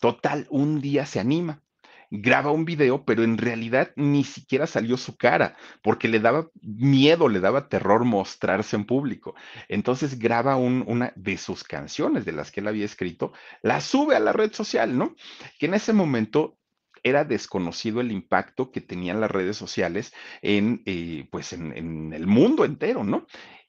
Total, un día se anima graba un video, pero en realidad ni siquiera salió su cara, porque le daba miedo, le daba terror mostrarse en público. Entonces graba un- una de sus canciones, de las que él había escrito, la sube a la red social, ¿no? Que en ese momento era desconocido el impacto que tenían las redes sociales en, eh, pues en el mundo entero, ¿no?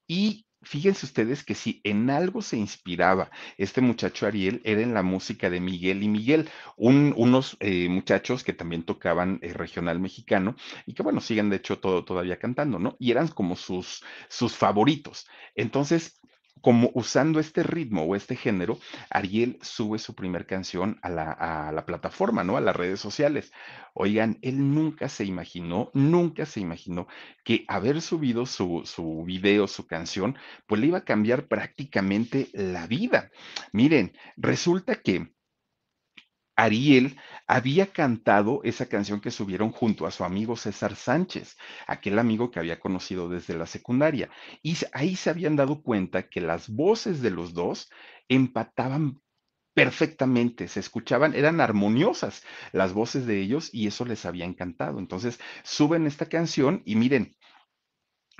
Y fíjense ustedes que si en algo se inspiraba este muchacho Ariel, era en la música de Miguel y Miguel, un- unos eh, muchachos que también tocaban eh, regional mexicano y que, bueno, siguen de hecho todo, todavía cantando, ¿no? Y eran como sus, sus favoritos. Entonces, como usando este ritmo o este género, Ariel sube su primer canción a la, a la plataforma, ¿no? A las redes sociales. Oigan, él nunca se imaginó, nunca se imaginó que haber subido su, su video, su canción, pues le iba a cambiar prácticamente la vida. Miren, resulta que Ariel había cantado esa canción que subieron junto a su amigo César Sánchez, aquel amigo que había conocido desde la secundaria. Y ahí se habían dado cuenta que las voces de los dos empataban perfectamente, se escuchaban, eran armoniosas las voces de ellos y eso les había encantado. Entonces suben esta canción y miren,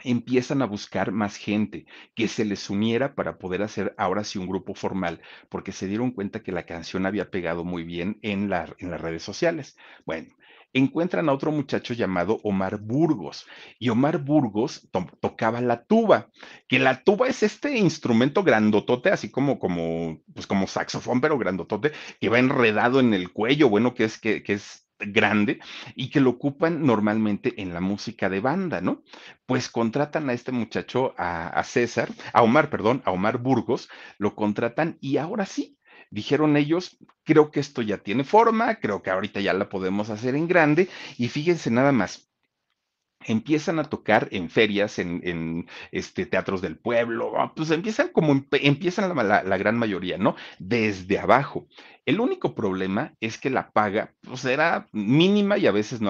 empiezan a buscar más gente que se les uniera para poder hacer ahora sí un grupo formal, porque se dieron cuenta que la canción había pegado muy bien en, en las redes sociales. Bueno, encuentran a otro muchacho llamado Omar Burgos, y Omar Burgos to- tocaba la tuba, que la tuba es este instrumento grandotote, así como, como, pues como saxofón, pero grandotote, que va enredado en el cuello, bueno, que es, que, que es grande y que lo ocupan normalmente en la música de banda, ¿no? Pues contratan a este muchacho, a, César, a Omar, perdón, a Omar Burgos, lo contratan y ahora sí, dijeron ellos, creo que esto ya tiene forma, creo que ahorita ya la podemos hacer en grande y fíjense nada más. Empiezan a tocar en ferias, en, este, teatros del pueblo, ah, pues empiezan como empiezan la, la- la gran mayoría, ¿no? Desde abajo. El único problema es que la paga pues era mínima y a veces no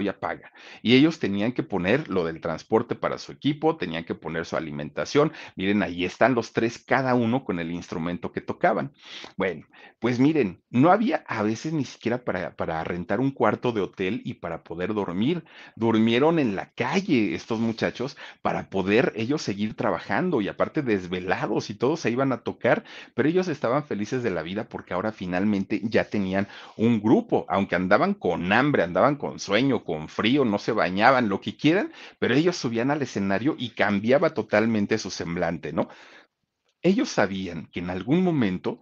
Ya paga. Y ellos tenían que poner lo del transporte para su equipo, tenían que poner su alimentación. Miren, ahí están los tres, cada uno con el instrumento que tocaban. Bueno, pues miren, no había a veces ni siquiera para, para rentar un cuarto de hotel y para poder dormir. Durmieron en la calle estos muchachos para poder ellos seguir trabajando y aparte desvelados y todos se iban a tocar, pero ellos estaban felices de la vida porque ahora finalmente ya tenían un grupo, aunque andaban con hambre, andaban con sueño, con frío, no se bañaban, lo que quieran, pero ellos subían al escenario y cambiaba totalmente su semblante, ¿no? Ellos sabían que en algún momento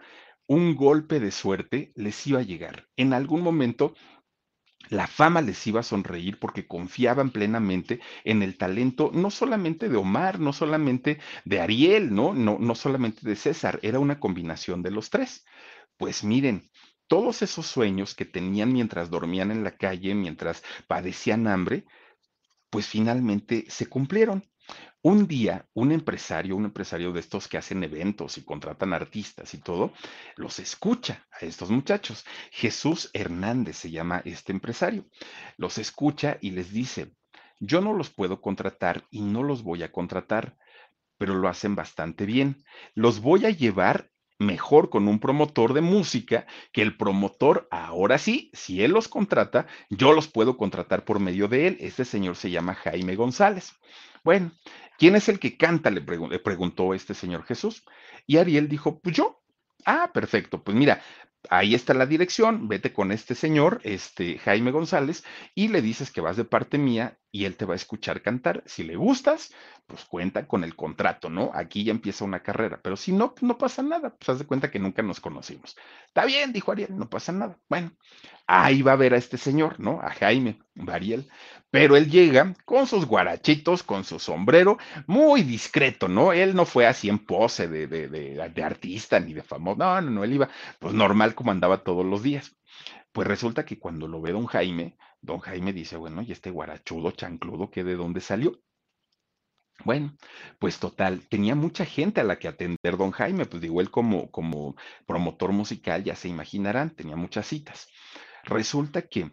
un golpe de suerte les iba a llegar. En algún momento la fama les iba a sonreír porque confiaban plenamente en el talento, no solamente de Omar, no solamente de Ariel, ¿no? No, no solamente de César, era una combinación de los tres. Pues miren, todos esos sueños que tenían mientras dormían en la calle, mientras padecían hambre, pues finalmente se cumplieron. Un día, un empresario, un empresario de estos que hacen eventos y contratan artistas y todo, los escucha a estos muchachos. Jesús Hernández se llama este empresario. Los escucha y les dice, yo no los puedo contratar y no los voy a contratar, pero lo hacen bastante bien. Los voy a llevar mejor con un promotor de música que el promotor, ahora sí, si él los contrata, yo los puedo contratar por medio de él. Este señor se llama Jaime González. Bueno, ¿quién es el que canta? Le, pregun- le preguntó este señor Jesús. Y Ariel dijo, pues yo. Ah, perfecto. Pues mira, ahí está la dirección. Vete con este señor, este Jaime González, y le dices que vas de parte mía y él te va a escuchar cantar. Si le gustas, pues cuenta con el contrato, ¿no? Aquí ya empieza una carrera, pero si no, no pasa nada, pues haz de cuenta que nunca nos conocimos. Está bien, dijo Ariel, no pasa nada. Bueno, ahí va a ver a este señor, ¿no? A Jaime, Ariel, pero él llega con sus guarachitos, con su sombrero, muy discreto, ¿no? Él no fue así en pose de, de, de, de artista ni de famoso, no, no, no, él iba pues normal como andaba todos los días. Pues resulta que cuando lo ve don Jaime, don Jaime dice, bueno, ¿y este guarachudo, chancludo, qué de dónde salió? Bueno, pues total, tenía mucha gente a la que atender don Jaime, pues digo, él como, como promotor musical, ya se imaginarán, tenía muchas citas. Resulta que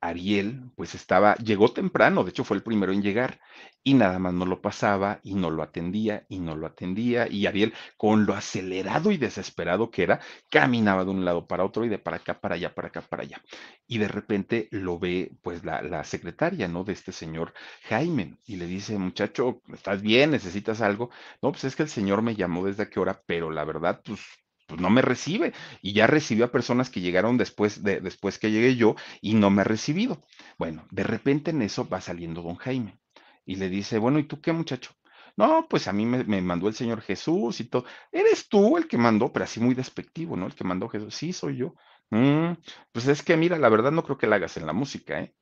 Ariel, pues estaba, llegó temprano, de hecho fue el primero en llegar, y nada más no lo pasaba, y no lo atendía, y no lo atendía, y Ariel, con lo acelerado y desesperado que era, caminaba de un lado para otro y de para acá, para allá, para acá, para allá. Y de repente lo ve, pues, la, la secretaria, ¿no? De este señor Jaime, y le dice, muchacho, ¿estás bien? ¿Necesitas algo? No, pues es que el señor me llamó desde qué hora, pero la verdad, pues pues no me recibe. Y ya recibió a personas que llegaron después, de, después que llegué yo y no me ha recibido. Bueno, de repente en eso va saliendo don Jaime y le dice, bueno, ¿y tú qué muchacho? No, pues a mí me, me, mandó el Señor Jesús y todo. Eres tú el que mandó, pero así muy despectivo, ¿no? El que mandó Jesús. Sí, soy yo. Mm, pues es que mira, la verdad no creo que la hagas en la música, ¿eh?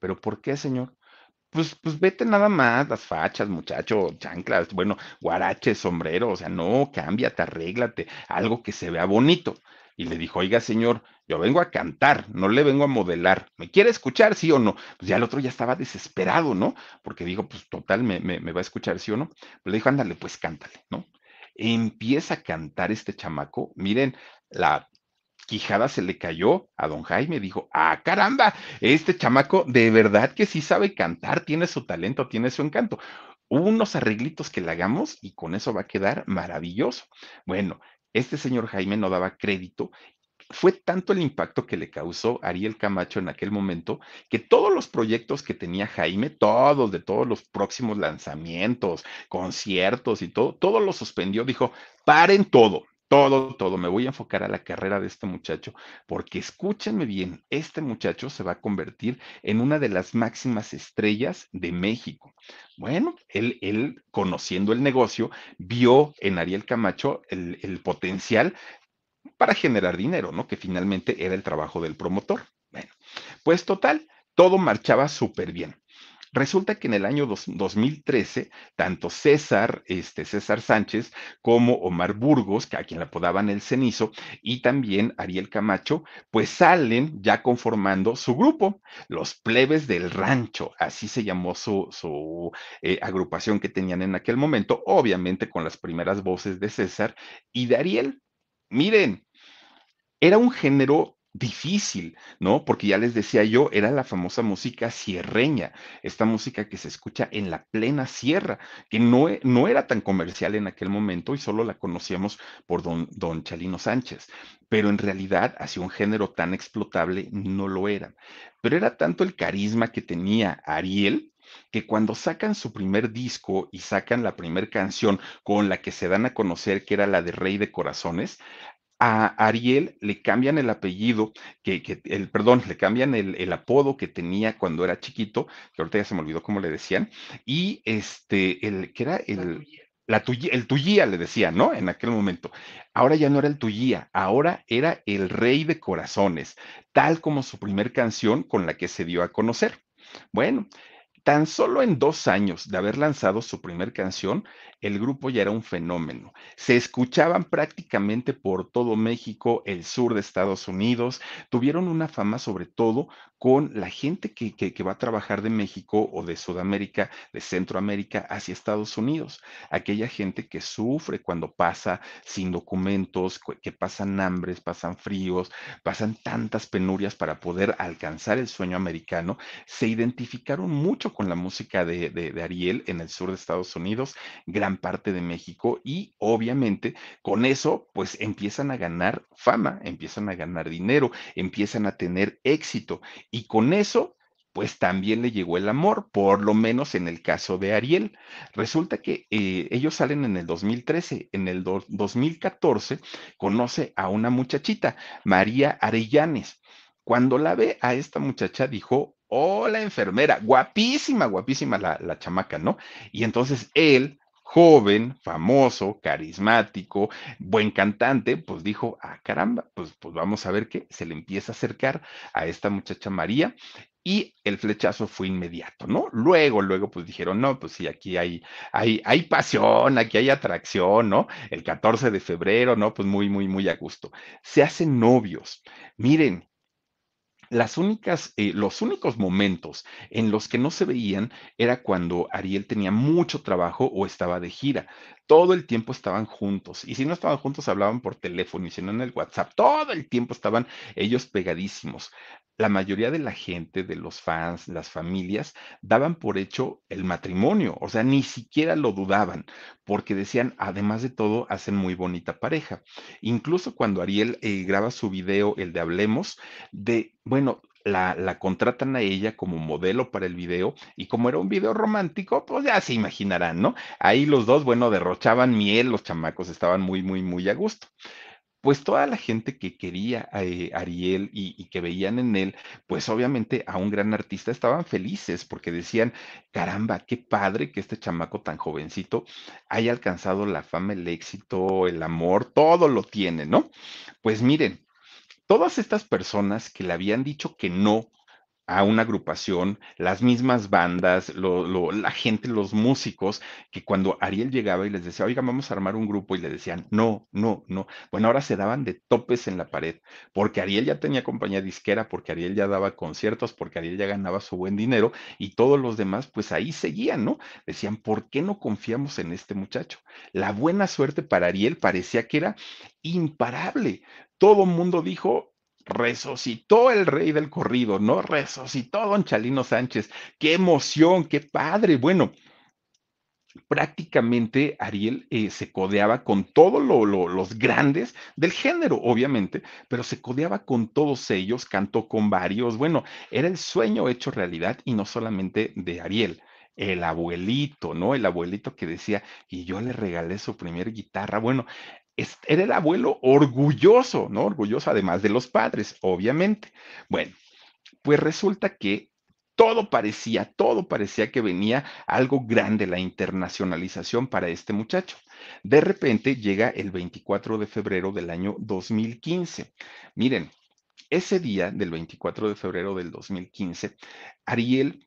Pero ¿por qué, Señor? Pues, pues vete nada más, las fachas, muchacho, chanclas, bueno, guaraches, sombrero, o sea, no, cámbiate, arréglate, algo que se vea bonito. Y le dijo, oiga, señor, yo vengo a cantar, no le vengo a modelar. ¿Me quiere escuchar, sí o no? Pues ya el otro ya estaba desesperado, ¿no? Porque dijo, pues total, me, me, va a escuchar, sí o no. Pues le dijo, ándale, pues cántale, ¿no? Empieza a cantar este chamaco. Miren, la Quijada se le cayó a don Jaime, dijo, ah, caramba, este chamaco de verdad que sí sabe cantar, tiene su talento, tiene su encanto. Unos arreglitos que le hagamos y con eso va a quedar maravilloso. Bueno, este señor Jaime no daba crédito fue tanto el impacto que le causó Ariel Camacho en aquel momento que todos los proyectos que tenía Jaime, todos de todos los próximos lanzamientos, conciertos y todo, todo lo suspendió, dijo, paren todo, todo, todo. Me voy a enfocar a la carrera de este muchacho, porque escúchenme bien, este muchacho se va a convertir en una de las máximas estrellas de México. Bueno, él, él conociendo el negocio, vio en Ariel Camacho el, el potencial para generar dinero, ¿no? Que finalmente era el trabajo del promotor. Bueno, pues total, todo marchaba súper bien. Resulta que en el año dos, 2013, tanto César, este, César Sánchez, como Omar Burgos, que a quien apodaban el cenizo, y también Ariel Camacho, pues salen ya conformando su grupo, los plebes del rancho, así se llamó su, su eh, agrupación que tenían en aquel momento, obviamente con las primeras voces de César y de Ariel. Miren, era un género difícil, ¿no? Porque ya les decía yo, era la famosa música sierreña, esta música que se escucha en la plena sierra, que no, e, no era tan comercial en aquel momento y solo la conocíamos por don, don Chalino Sánchez, pero en realidad hacia un género tan explotable no lo era. Pero era tanto el carisma que tenía Ariel, que cuando sacan su primer disco y sacan la primera canción con la que se dan a conocer, que era la de Rey de Corazones, a Ariel le cambian el apellido, que, que el, perdón, le cambian el, el, apodo que tenía cuando era chiquito, que ahorita ya se me olvidó cómo le decían, y este, el, que era el, la el Tuyía le decía, ¿no? En aquel momento. Ahora ya no era el Tuyía, ahora era el Rey de Corazones, tal como su primer canción con la que se dio a conocer. Bueno, tan solo en dos años de haber lanzado su primer canción, el grupo ya era un fenómeno. Se escuchaban prácticamente por todo México, el sur de Estados Unidos, tuvieron una fama sobre todo con la gente que, que, va a trabajar de México o de Sudamérica, de Centroamérica hacia Estados Unidos. Aquella gente que sufre cuando pasa sin documentos, que pasan hambres, pasan fríos, pasan tantas penurias para poder alcanzar el sueño americano, se identificaron mucho con la música de, de, de Ariel en el sur de Estados Unidos, gran parte de México y obviamente con eso pues empiezan a ganar fama, empiezan a ganar dinero, empiezan a tener éxito y con eso, pues también le llegó el amor, por lo menos en el caso de Ariel. Resulta que eh, ellos salen en el 2013, en el do 2014 conoce a una muchachita, María Arellanes. Cuando la ve a esta muchacha dijo, o la enfermera, guapísima, guapísima la, la chamaca, ¿no? Y entonces él joven, famoso, carismático, buen cantante, pues dijo, ah, caramba, pues, pues vamos a ver qué, se le empieza a acercar a esta muchacha María y el flechazo fue inmediato, ¿no? Luego, luego, pues dijeron, no, pues sí, aquí hay, hay, hay pasión, aquí hay atracción, ¿no? El 14 de febrero, ¿no? Pues muy, muy, muy a gusto. Se hacen novios. Miren, las únicas, eh, los únicos momentos en los que no se veían era cuando Ariel tenía mucho trabajo o estaba de gira. Todo el tiempo estaban juntos. Y si no estaban juntos, hablaban por teléfono y si no en el WhatsApp. Todo el tiempo estaban ellos pegadísimos la mayoría de la gente, de los fans, las familias, daban por hecho el matrimonio, o sea, ni siquiera lo dudaban, porque decían, además de todo, hacen muy bonita pareja. Incluso cuando Ariel eh, graba su video, el de Hablemos, de, bueno, la, contratan a ella como modelo para el video y como era un video romántico, pues ya se imaginarán, ¿no? Ahí los dos, bueno, derrochaban miel, los chamacos estaban muy, muy, muy a gusto pues toda la gente que quería a eh, Ariel y, que veían en él, pues obviamente a un gran artista estaban felices porque decían, caramba, qué padre que este chamaco tan jovencito haya alcanzado la fama, el éxito, el amor, todo lo tiene, ¿no? Pues miren, todas estas personas que le habían dicho que no a una agrupación, las mismas bandas, la gente, los músicos, que cuando Ariel llegaba y les decía, oiga, vamos a armar un grupo y le decían, no, no, no. Bueno, ahora se daban de topes en la pared, porque Ariel ya tenía compañía disquera, porque Ariel ya daba conciertos, porque Ariel ya ganaba su buen dinero y todos los demás, pues ahí seguían, ¿no? Decían, ¿por qué no confiamos en este muchacho? La buena suerte para Ariel parecía que era imparable. Todo mundo dijo, resucitó el rey del corrido, ¿no? Resucitó don Chalino Sánchez. Qué emoción, qué padre. Bueno, prácticamente Ariel eh, se codeaba con todos los grandes del género, obviamente, pero se codeaba con todos ellos, cantó con varios. Bueno, era el sueño hecho realidad y no solamente de Ariel. El abuelito, ¿no? El abuelito que decía, y yo le regalé su primer guitarra. Bueno, era el abuelo orgulloso, ¿no? Orgulloso además de los padres, obviamente. Bueno, pues resulta que todo parecía, todo parecía que venía algo grande, la internacionalización para este muchacho. De repente llega el 24 de febrero del año 2015. Miren, ese día del 24 de febrero del 2015, Ariel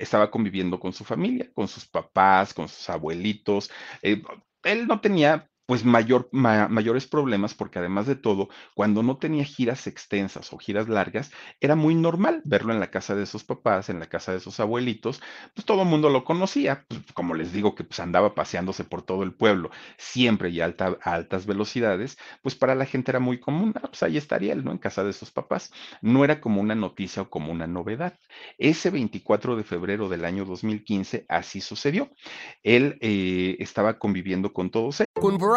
estaba conviviendo con su familia, con sus papás, con sus abuelitos. Eh, él no tenía pues mayor, mayores problemas, porque además de todo, cuando no tenía giras extensas o giras largas, era muy normal verlo en la casa de sus papás, en la casa de sus abuelitos, pues todo el mundo lo conocía, pues, como les digo que pues andaba paseándose por todo el pueblo, siempre y a altas velocidades, pues para la gente era muy común, ah, pues ahí estaría él, ¿no? En casa de sus papás. No era como una noticia o como una novedad. Ese 24 de febrero del año 2015 así sucedió. Él eh, estaba conviviendo con todos ellos.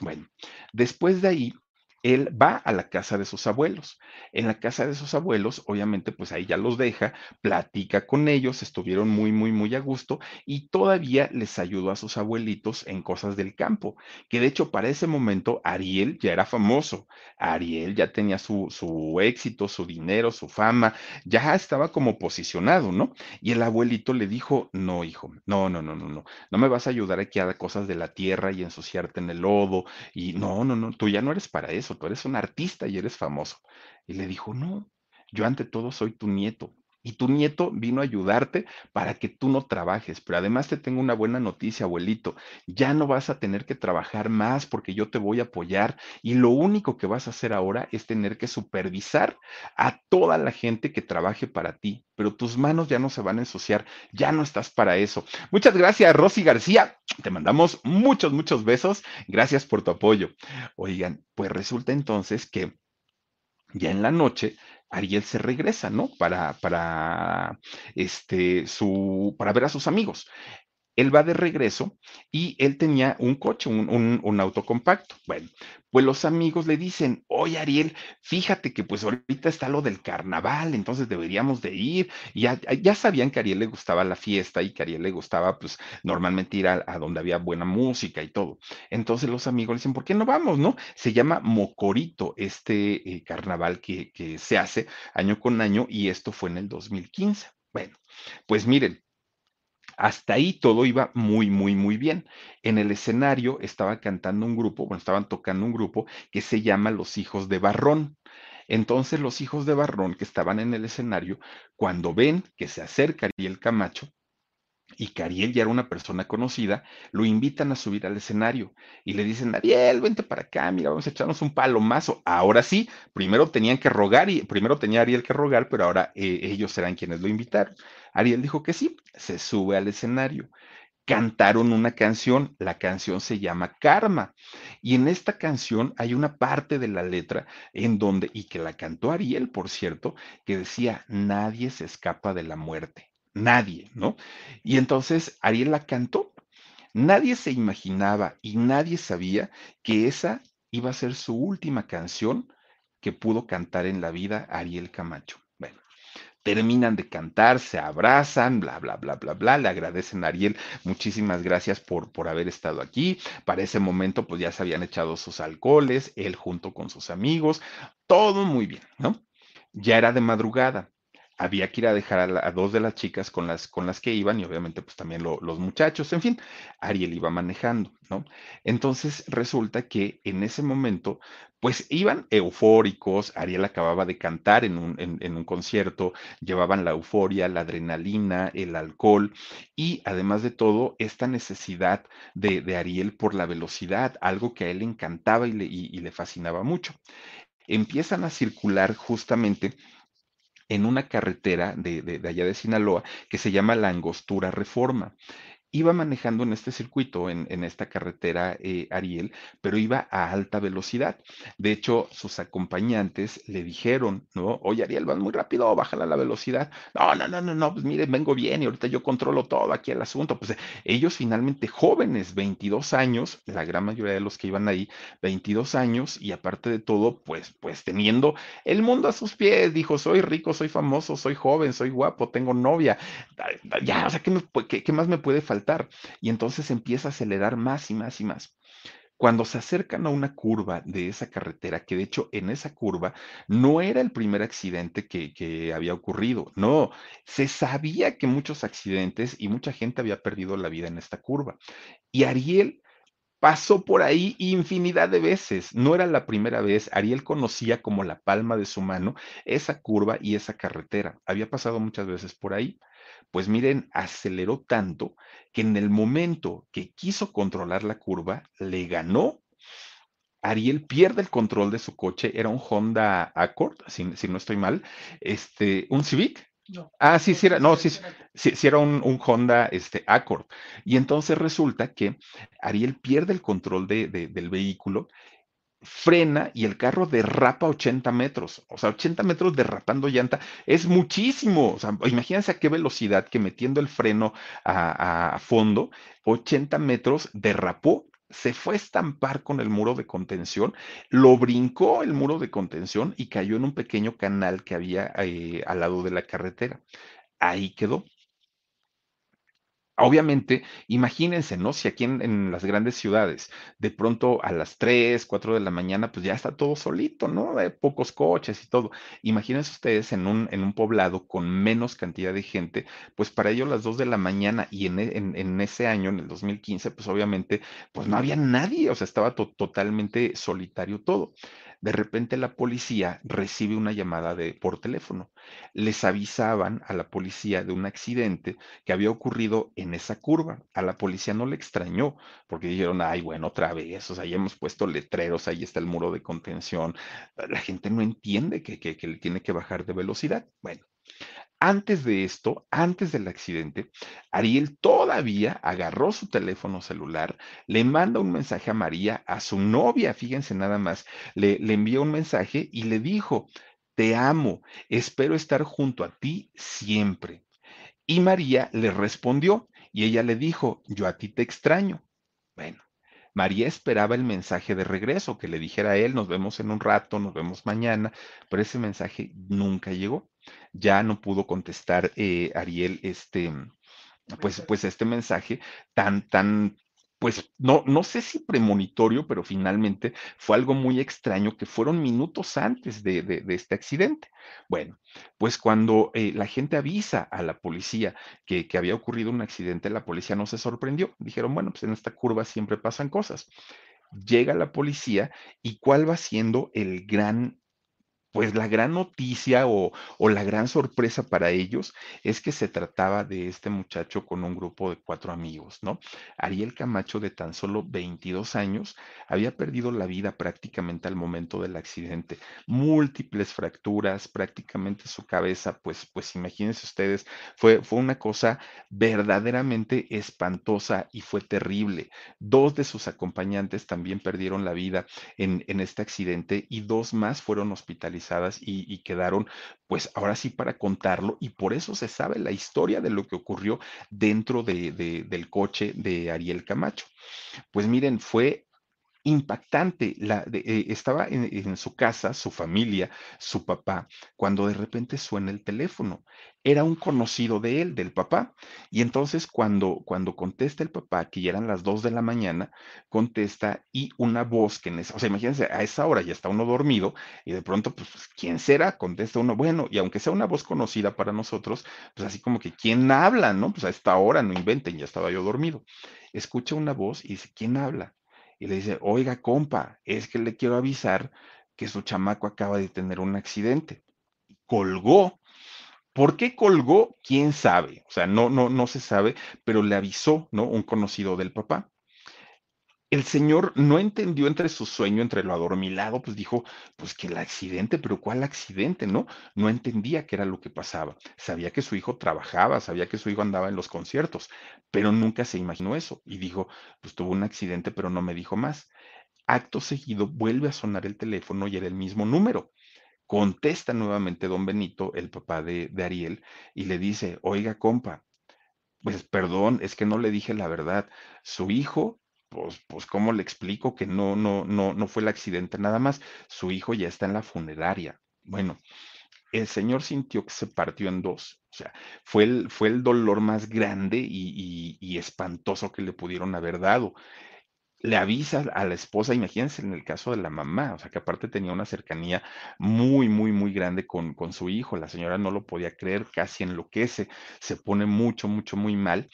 Bueno, después de ahí, él va a la casa de sus abuelos. En la casa de sus abuelos, obviamente, pues ahí ya los deja, platica con ellos, estuvieron muy, muy, muy a gusto y todavía les ayudó a sus abuelitos en cosas del campo, que de hecho para ese momento Ariel ya era famoso, Ariel ya tenía su, su éxito, su dinero, su fama, ya estaba como posicionado, ¿no? Y el abuelito le dijo, no, hijo, no, no, no, no, no, no me vas a ayudar aquí a cosas de la tierra y ensuciarte en el lodo y no, no, no, tú ya no eres para eso tú eres un artista y eres famoso. Y le dijo, no, yo ante todo soy tu nieto. Y tu nieto vino a ayudarte para que tú no trabajes. Pero además te tengo una buena noticia, abuelito. Ya no vas a tener que trabajar más porque yo te voy a apoyar. Y lo único que vas a hacer ahora es tener que supervisar a toda la gente que trabaje para ti. Pero tus manos ya no se van a ensuciar. Ya no estás para eso. Muchas gracias, Rosy García. Te mandamos muchos, muchos besos. Gracias por tu apoyo. Oigan, pues resulta entonces que ya en la noche Ariel se regresa, ¿no? Para, para, este, su, para ver a sus amigos. Él va de regreso y él tenía un coche, un, auto compacto. Bueno, pues los amigos le dicen, oye Ariel, fíjate que pues ahorita está lo del carnaval, entonces deberíamos de ir. Ya, ya sabían que a Ariel le gustaba la fiesta y que a Ariel le gustaba pues normalmente ir a, a donde había buena música y todo. Entonces los amigos le dicen, ¿por qué no vamos, no? Se llama Mocorito este eh, carnaval que, que se hace año con año y esto fue en el 2015. Bueno, pues miren, hasta ahí todo iba muy, muy, muy bien. En el escenario estaba cantando un grupo, bueno, estaban tocando un grupo que se llama Los Hijos de Barrón. Entonces los hijos de Barrón que estaban en el escenario, cuando ven que se acerca Ariel Camacho, y que Ariel ya era una persona conocida, lo invitan a subir al escenario y le dicen, Ariel, vente para acá, mira, vamos a echarnos un palomazo. Ahora sí, primero tenían que rogar y primero tenía Ariel que rogar, pero ahora eh, ellos serán quienes lo invitaron. Ariel dijo que sí, se sube al escenario. Cantaron una canción, la canción se llama Karma. Y en esta canción hay una parte de la letra en donde, y que la cantó Ariel, por cierto, que decía, nadie se escapa de la muerte nadie, ¿no? Y entonces Ariel la cantó. Nadie se imaginaba y nadie sabía que esa iba a ser su última canción que pudo cantar en la vida Ariel Camacho. Bueno, terminan de cantar, se abrazan, bla, bla, bla, bla, bla, le agradecen a Ariel, muchísimas gracias por, por haber estado aquí. Para ese momento, pues ya se habían echado sus alcoholes, él junto con sus amigos, todo muy bien, ¿no? Ya era de madrugada había que ir a dejar a, dos de las chicas con las, con las que iban y obviamente pues también lo, los muchachos, en fin, Ariel iba manejando, ¿no? Entonces resulta que en ese momento pues iban eufóricos, Ariel acababa de cantar en un, en, un concierto, llevaban la euforia, la adrenalina, el alcohol y además de todo esta necesidad de, de Ariel por la velocidad, algo que a él encantaba y le, y le fascinaba mucho. Empiezan a circular justamente en una carretera de, de, allá de Sinaloa que se llama la Angostura Reforma iba manejando en este circuito, en, en esta carretera eh, Ariel, pero iba a alta velocidad. De hecho, sus acompañantes le dijeron, ¿no? Oye, Ariel, vas muy rápido, bájala la velocidad. No, no, no, no, no, pues mire, vengo bien y ahorita yo controlo todo aquí el asunto. Pues ellos finalmente jóvenes, 22 años, la gran mayoría de los que iban ahí, 22 años y aparte de todo, pues, pues teniendo el mundo a sus pies, dijo, soy rico, soy famoso, soy joven, soy guapo, tengo novia. Ya, o sea, ¿qué, me, qué, qué más me puede faltar? Y entonces empieza a acelerar más y más y más. Cuando se acercan a una curva de esa carretera, que de hecho en esa curva no era el primer accidente que, había ocurrido, no, se sabía que muchos accidentes y mucha gente había perdido la vida en esta curva. Y Ariel pasó por ahí infinidad de veces, no era la primera vez, Ariel conocía como la palma de su mano esa curva y esa carretera, había pasado muchas veces por ahí. Pues miren, aceleró tanto que en el momento que quiso controlar la curva, le ganó. Ariel pierde el control de su coche, era un Honda Accord, si, si no estoy mal, este, un Civic, no. Ah, sí, sí era, no, sí, sí, sí era un, un, Honda este, Accord. Y entonces resulta que Ariel pierde el control de, de, del vehículo frena y el carro derrapa 80 metros. O sea, 80 metros derrapando llanta es muchísimo. O sea, imagínense a qué velocidad que metiendo el freno a, fondo, 80 metros derrapó se fue a estampar con el muro de contención, lo brincó el muro de contención y cayó en un pequeño canal que había eh, al lado de la carretera. Ahí quedó. Obviamente, imagínense, ¿no? Si aquí en, en, las grandes ciudades, de pronto a las 3, 4 de la mañana, pues ya está todo solito, ¿no? Hay pocos coches y todo. Imagínense ustedes en un, en un poblado con menos cantidad de gente, pues para ellos las 2 de la mañana y en, en, ese año, en el 2015, pues obviamente, pues no había nadie, o sea, estaba to totalmente solitario todo. De repente la policía recibe una llamada de, por teléfono. Les avisaban a la policía de un accidente que había ocurrido en esa curva. A la policía no le extrañó porque dijeron, ay, bueno, otra vez, o sea, ya hemos puesto letreros, ahí está el muro de contención. La gente no entiende que, que, que le tiene que bajar de velocidad. Bueno, antes de esto, antes del accidente, Ariel todavía agarró su teléfono celular, le manda un mensaje a María, a su novia, fíjense nada más, le, le envió un mensaje y le dijo, te amo, espero estar junto a ti siempre. Y María le respondió y ella le dijo, yo a ti te extraño. Bueno, María esperaba el mensaje de regreso, que le dijera a él, nos vemos en un rato, nos vemos mañana, pero ese mensaje nunca llegó. Ya no pudo contestar eh, Ariel este, pues, pues este mensaje tan, tan pues no, no sé si premonitorio, pero finalmente fue algo muy extraño que fueron minutos antes de, este accidente. Bueno, pues cuando eh, la gente avisa a la policía que, que había ocurrido un accidente, la policía no se sorprendió. Dijeron, bueno, pues en esta curva siempre pasan cosas. Llega la policía y cuál va siendo el gran pues la gran noticia o, la gran sorpresa para ellos es que se trataba de este muchacho con un grupo de cuatro amigos, ¿no? Ariel Camacho, de tan solo 22 años, había perdido la vida prácticamente al momento del accidente. Múltiples fracturas, prácticamente su cabeza, pues, pues imagínense ustedes, fue, fue una cosa verdaderamente espantosa y fue terrible. Dos de sus acompañantes también perdieron la vida en, en este accidente y dos más fueron hospitalizados y, quedaron, pues ahora sí para contarlo, y por eso se sabe la historia de lo que ocurrió dentro de, del coche de Ariel Camacho. Pues miren, fue impactante. La, eh, estaba en, su casa, su familia, su papá, cuando de repente suena el teléfono. Era un conocido de él, del papá. Y entonces cuando, cuando contesta el papá, que ya eran las dos de la mañana, contesta y una voz que, en esa, o sea, imagínense, a esa hora ya está uno dormido y de pronto, pues, ¿quién será? Contesta uno, bueno, y aunque sea una voz conocida para nosotros, pues así como que, ¿quién habla? ¿No? Pues a esta hora no inventen, ya estaba yo dormido. Escucha una voz y dice, ¿quién habla? Y le dice, oiga, compa, es que le quiero avisar que su chamaco acaba de tener un accidente. Colgó. ¿Por qué colgó? ¿Quién sabe? O sea, no, no, no se sabe, pero le avisó, ¿no? Un conocido del papá el señor no entendió entre su sueño, entre lo adormilado, pues dijo, pues que el accidente, pero ¿cuál accidente? No, no entendía qué era lo que pasaba. Sabía que su hijo trabajaba, sabía que su hijo andaba en los conciertos, pero nunca se imaginó eso. Y dijo, pues tuvo un accidente, pero no me dijo más. Acto seguido vuelve a sonar el teléfono y era el mismo número. Contesta nuevamente don Benito, el papá de, de Ariel, y le dice, oiga, compa, pues perdón, es que no le dije la verdad. Su hijo pues, pues, ¿cómo le explico que no, no, no, no fue el accidente nada más? Su hijo ya está en la funeraria. Bueno, el señor sintió que se partió en dos. O sea, fue el, fue el dolor más grande y, y, espantoso que le pudieron haber dado. Le avisa a la esposa, imagínense en el caso de la mamá, o sea, que aparte tenía una cercanía muy, muy, muy grande con, con su hijo. La señora no lo podía creer, casi enloquece, se pone mucho, mucho, muy mal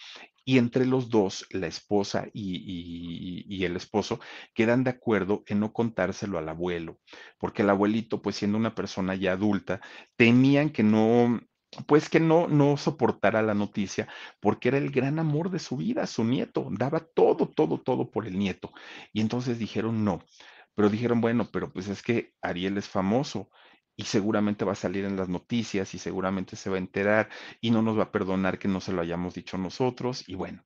y entre los dos, la esposa y, el esposo, quedan de acuerdo en no contárselo al abuelo, porque el abuelito, pues siendo una persona ya adulta, temían que no, pues que no, no soportara la noticia, porque era el gran amor de su vida, su nieto, daba todo, todo, todo por el nieto. Y entonces dijeron no, pero dijeron, bueno, pero pues es que Ariel es famoso y seguramente va a salir en las noticias y seguramente se va a enterar y no nos va a perdonar que no se lo hayamos dicho nosotros y bueno,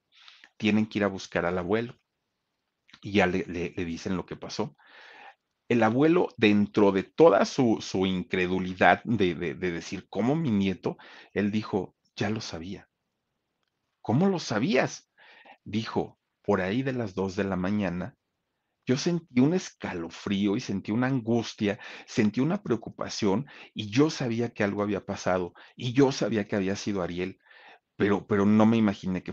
tienen que ir a buscar al abuelo y ya le, dicen lo que pasó. El abuelo, dentro de toda su, incredulidad de, de decir, ¿cómo mi nieto? Él dijo, ya lo sabía. ¿Cómo lo sabías? Dijo, por ahí de las dos de la mañana yo sentí un escalofrío y sentí una angustia, sentí una preocupación y yo sabía que algo había pasado y yo sabía que había sido Ariel pero, pero no me imaginé que...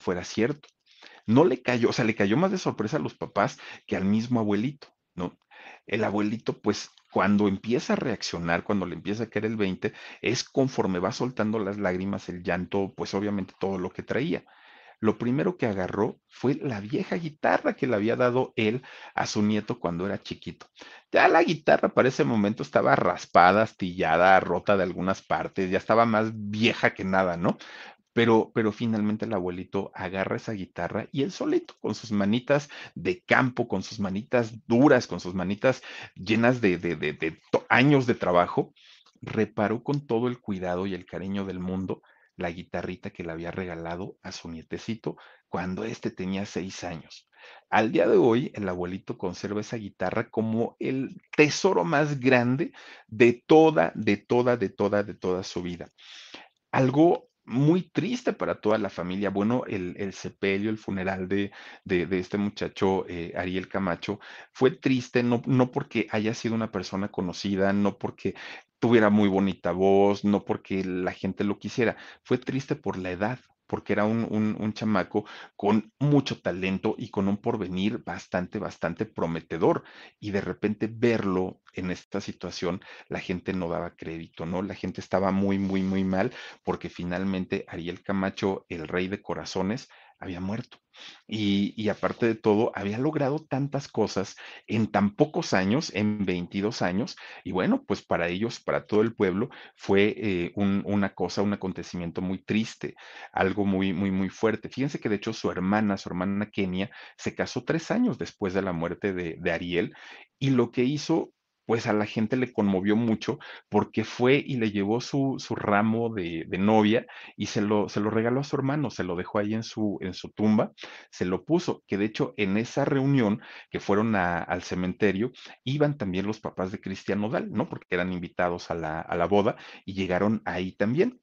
Fuera cierto. No le cayó, o sea, le cayó más de sorpresa a los papás que al mismo abuelito, ¿no? El abuelito, pues, cuando empieza a reaccionar, cuando le empieza a caer el 20, es conforme va soltando las lágrimas, el llanto, pues obviamente todo lo que traía. lo primero que agarró fue la vieja guitarra que le había dado él a su nieto cuando era chiquito. Ya la guitarra para ese momento estaba raspada, astillada, rota de algunas partes, ya estaba más vieja que nada, ¿no? Pero, pero finalmente el abuelito agarra esa guitarra y él solito, con sus manitas de campo, con sus manitas duras, con sus manitas llenas de, de, de, de años de trabajo, reparó con todo el cuidado y el cariño del mundo la guitarrita que le había regalado a su nietecito cuando éste tenía seis años. Al día de hoy, el abuelito conserva esa guitarra como el tesoro más grande de toda, de toda, de toda, de toda su vida. Algo muy triste para toda la familia. Bueno, el, el sepelio, el funeral de, de, este muchacho eh, Ariel Camacho fue triste, no, no porque haya sido una persona conocida, no porque tuviera muy bonita voz, no porque la gente lo quisiera, fue triste por la edad, porque era un, un, chamaco con mucho talento y con un porvenir bastante, bastante prometedor. Y de repente verlo en esta situación, la gente no daba crédito, ¿no? La gente estaba muy, muy, muy mal porque finalmente Ariel Camacho, el rey de corazones, había muerto. Y, y, aparte de todo, había logrado tantas cosas en tan pocos años, en 22 años, y bueno, pues para ellos, para todo el pueblo, fue eh, un, una cosa, un acontecimiento muy triste, algo muy, muy, muy fuerte. Fíjense que de hecho su hermana, su hermana Kenia, se casó tres años después de la muerte de, de Ariel, y lo que hizo pues a la gente le conmovió mucho porque fue y le llevó su, su ramo de, de, novia y se lo, se lo regaló a su hermano, se lo dejó ahí en su, en su tumba, se lo puso, que de hecho en esa reunión que fueron al cementerio, iban también los papás de Cristian Nodal, ¿no? Porque eran invitados a la, a la boda y llegaron ahí también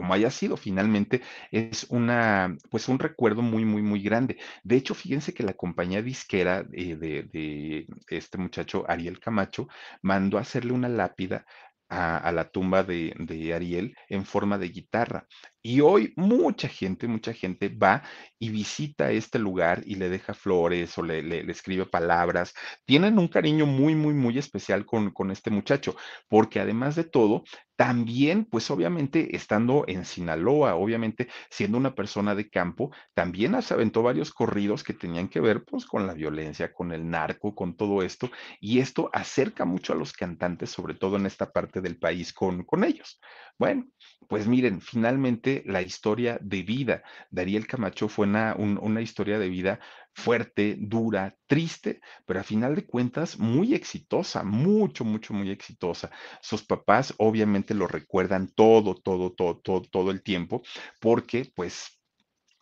como haya sido, finalmente es una, pues un recuerdo muy, muy, muy grande. De hecho, fíjense que la compañía disquera de, de, este muchacho Ariel Camacho mandó a hacerle una lápida a, a, la tumba de, de, Ariel en forma de guitarra. Y hoy mucha gente, mucha gente va y visita este lugar y le deja flores o le, le, escribe palabras. Tienen un cariño muy, muy, muy especial con, con, este muchacho, porque además de todo, también, pues obviamente, estando en Sinaloa, obviamente siendo una persona de campo, también se aventó varios corridos que tenían que ver pues con la violencia, con el narco, con todo esto, y esto acerca mucho a los cantantes, sobre todo en esta parte del país, con, con ellos. Bueno, pues miren, finalmente la historia de vida de Ariel Camacho fue una, un, una historia de vida fuerte, dura, triste, pero a final de cuentas muy exitosa, mucho, mucho, muy exitosa. Sus papás obviamente lo recuerdan todo, todo, todo, todo, todo el tiempo, porque pues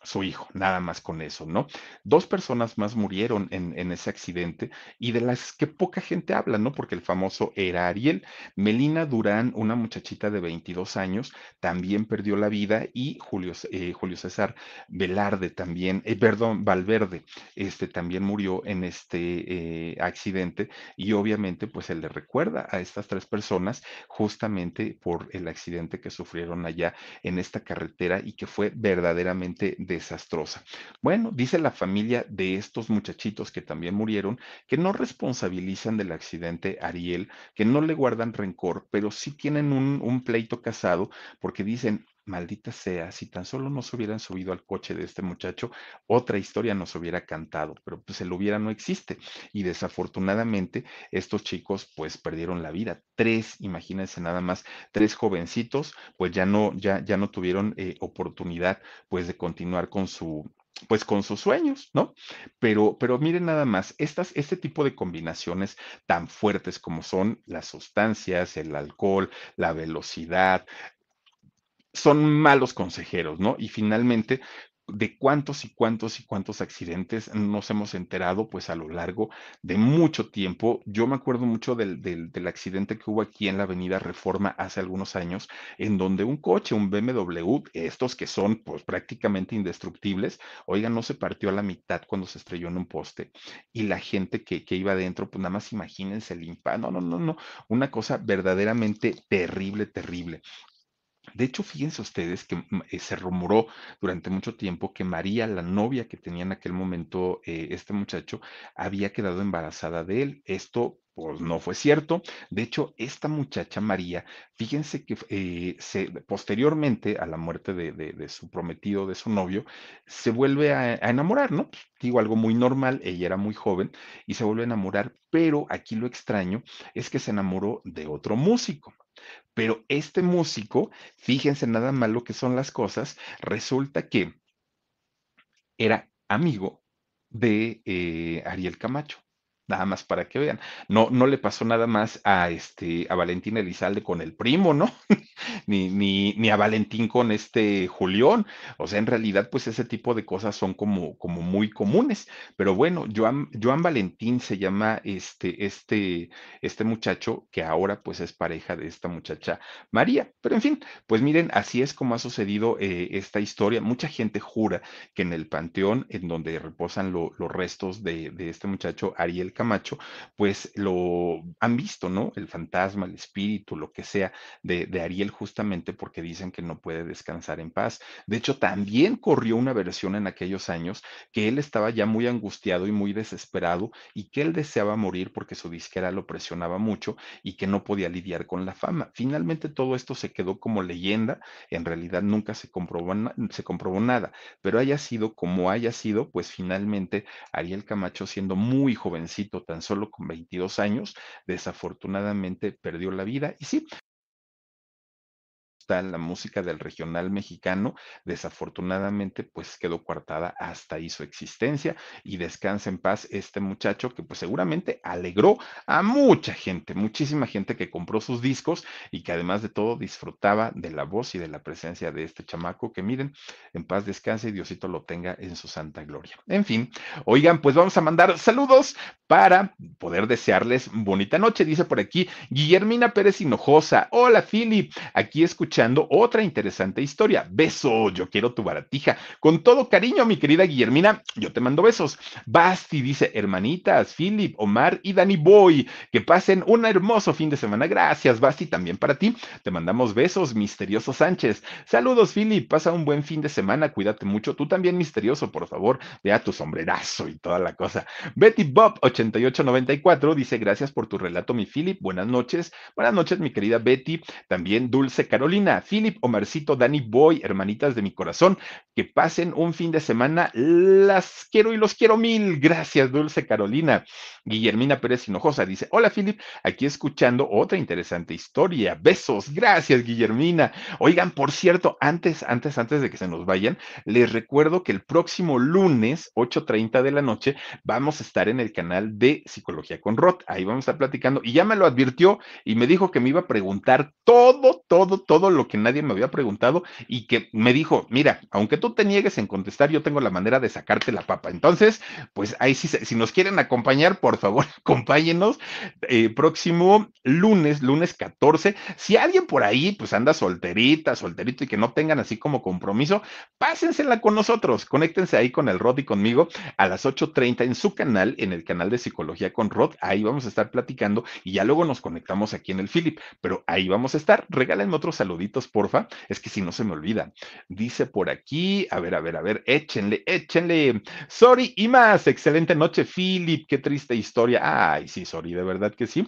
su hijo, nada más con eso, ¿no? Dos personas más murieron en, en, ese accidente y de las que poca gente habla, ¿no? Porque el famoso era Ariel. Melina Durán, una muchachita de 22 años, también perdió la vida y Julio, eh, Julio César Velarde también, eh, perdón, Valverde, este también murió en este eh, accidente y obviamente pues se le recuerda a estas tres personas justamente por el accidente que sufrieron allá en esta carretera y que fue verdaderamente desastrosa. Bueno, dice la familia de estos muchachitos que también murieron que no responsabilizan del accidente Ariel, que no le guardan rencor, pero sí tienen un, pleito casado porque dicen, maldita sea, si tan solo nos hubieran subido al coche de este muchacho, otra historia nos hubiera cantado, pero pues el hubiera no existe. Y desafortunadamente estos chicos pues perdieron la vida. Tres, imagínense nada más, tres jovencitos pues ya no, ya, ya no tuvieron eh, oportunidad pues de continuar con su, pues con sus sueños, ¿no? Pero, pero miren nada más, estas, este tipo de combinaciones tan fuertes como son las sustancias, el alcohol, la velocidad, son malos consejeros, ¿no? Y finalmente, de cuántos y cuántos y cuántos accidentes nos hemos enterado pues a lo largo de mucho tiempo. Yo me acuerdo mucho del, del, accidente que hubo aquí en la avenida Reforma hace algunos años, en donde un coche, un BMW, estos que son pues prácticamente indestructibles, oigan, no se partió a la mitad cuando se estrelló en un poste y la gente que, que iba adentro, pues nada más imagínense el no, no, no, no, una cosa verdaderamente terrible, terrible. De hecho, fíjense ustedes que mm, eh, se rumoró durante mucho tiempo que María, la novia que tenía en aquel momento eh, este muchacho, había quedado embarazada de él. Esto pues no fue cierto. De hecho, esta muchacha María, fíjense que eh, posteriormente a la muerte de, su prometido, de su novio, se vuelve a, a enamorar, ¿no? Pues, digo, algo muy normal, ella era muy joven y se vuelve a enamorar, pero aquí lo extraño es que se enamoró de otro músico. Pero este músico, fíjense nada más lo que son las cosas, resulta que era amigo de eh, Ariel Camacho. Nada más para que vean. No, no le pasó nada más a este, a Valentín Elizalde con el primo, ¿no? Ni, ni, ni a Valentín con este Julián. O sea, en realidad, pues ese tipo de cosas son como, como muy comunes. Pero bueno, Joan, Joan Valentín se llama este, este, este muchacho que ahora pues es pareja de esta muchacha María. Pero en fin, pues miren, así es como ha sucedido eh, esta historia. Mucha gente jura que en el panteón en donde reposan lo- los restos de, de este muchacho Ariel Camacho, pues lo han visto, ¿no? El fantasma, el espíritu, lo que sea de, Ariel justamente porque dicen que no puede descansar en paz. De hecho, también corrió una versión en aquellos años que él estaba ya muy angustiado y muy desesperado y que él deseaba morir porque su disquera lo presionaba mucho y que no podía lidiar con la fama. Finalmente todo esto se quedó como leyenda, en realidad nunca se comprobó, se comprobó nada, pero haya sido como haya sido, pues finalmente Ariel Camacho siendo muy jovencito, tan solo con 22 años, desafortunadamente perdió la vida. Y sí, la música del regional mexicano, desafortunadamente pues quedó coartada hasta ahí su existencia y descansa en paz este muchacho que pues seguramente alegró a mucha gente, muchísima gente que compró sus discos y que además de todo disfrutaba de la voz y de la presencia de este chamaco que miren, en paz descanse y Diosito lo tenga en su santa gloria. En fin, oigan, pues vamos a mandar saludos para poder desearles bonita noche, dice por aquí Guillermina Pérez Hinojosa. Hola, Philip aquí escuchando otra interesante historia. Beso, yo quiero tu baratija. Con todo cariño, mi querida Guillermina, yo te mando besos. Basti dice, hermanitas, Philip, Omar y Danny Boy, que pasen un hermoso fin de semana. Gracias, Basti, también para ti. Te mandamos besos, misterioso Sánchez. Saludos, Philip, pasa un buen fin de semana, cuídate mucho. Tú también, misterioso, por favor, vea tu sombrerazo y toda la cosa. Betty Bob 8894 dice, gracias por tu relato, mi Philip. Buenas noches. Buenas noches, mi querida Betty. También Dulce Carolina, Philip, Omarcito, Danny Boy, hermanitas de mi corazón, que pasen un fin de semana. Las quiero y los quiero mil. Gracias, Dulce Carolina. Guillermina Pérez Hinojosa dice, hola Philip, aquí escuchando otra interesante historia. Besos. Gracias, Guillermina. Oigan, por cierto, antes, antes, antes de que se nos vayan, les recuerdo que el próximo lunes, 8.30 de la noche, vamos a estar en el canal de Psicología con Rod. Ahí vamos a estar platicando. Y ya me lo advirtió y me dijo que me iba a preguntar todo, todo, todo lo que nadie me había preguntado y que me dijo, mira, aunque tú te niegues en contestar, yo tengo la manera de sacarte la papa. Entonces, pues ahí sí, si nos quieren acompañar, por favor, acompáñenos. Eh, próximo lunes, lunes 14. Si alguien por ahí, pues anda solterita, solterito y que no tengan así como compromiso, pásensela con nosotros. Conéctense ahí con el Rod y conmigo a las 8.30 en su canal, en el canal de Psicología con Rod. Ahí vamos a estar platicando y ya luego nos conectamos aquí en el Philip. Pero ahí vamos a estar. Regálenme otros porfa. Es que si no se me olvida. Dice por aquí, a ver, a ver, a ver, échenle, échenle. Sorry y más. Excelente noche, Philip. Qué triste historia. Ay, sí, sorry, de verdad que sí.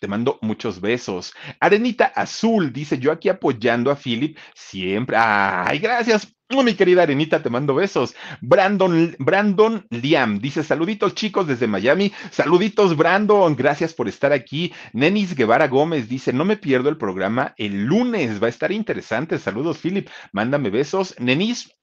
Te mando muchos besos. Arenita Azul dice: Yo aquí apoyando a Philip siempre. Ay, gracias. Mi querida Arenita, te mando besos. Brandon, Brandon Liam dice: Saluditos, chicos, desde Miami. Saluditos, Brandon. Gracias por estar aquí. Nenis Guevara Gómez dice: No me pierdo el programa el lunes. Va a estar interesante. Saludos, Philip. Mándame besos. Nenis,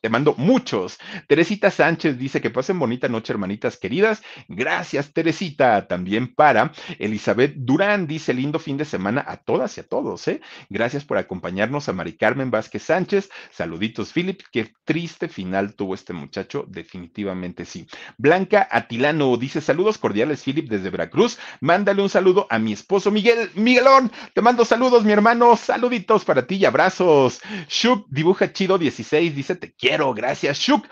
te mando muchos. Teresita Sánchez dice que pasen bonita noche, hermanitas queridas. Gracias, Teresita. También para Elizabeth Durán dice lindo fin de semana a todas y a todos. ¿eh? Gracias por acompañarnos a Mari Carmen Vázquez Sánchez. Saluditos, Philip. Qué triste final tuvo este muchacho. Definitivamente sí. Blanca Atilano dice saludos cordiales, Philip, desde Veracruz. Mándale un saludo a mi esposo Miguel. Miguelón, te mando saludos, mi hermano. Saluditos para ti y abrazos. Shuk dibuja chido 16 te quiero. Gracias, Shuk.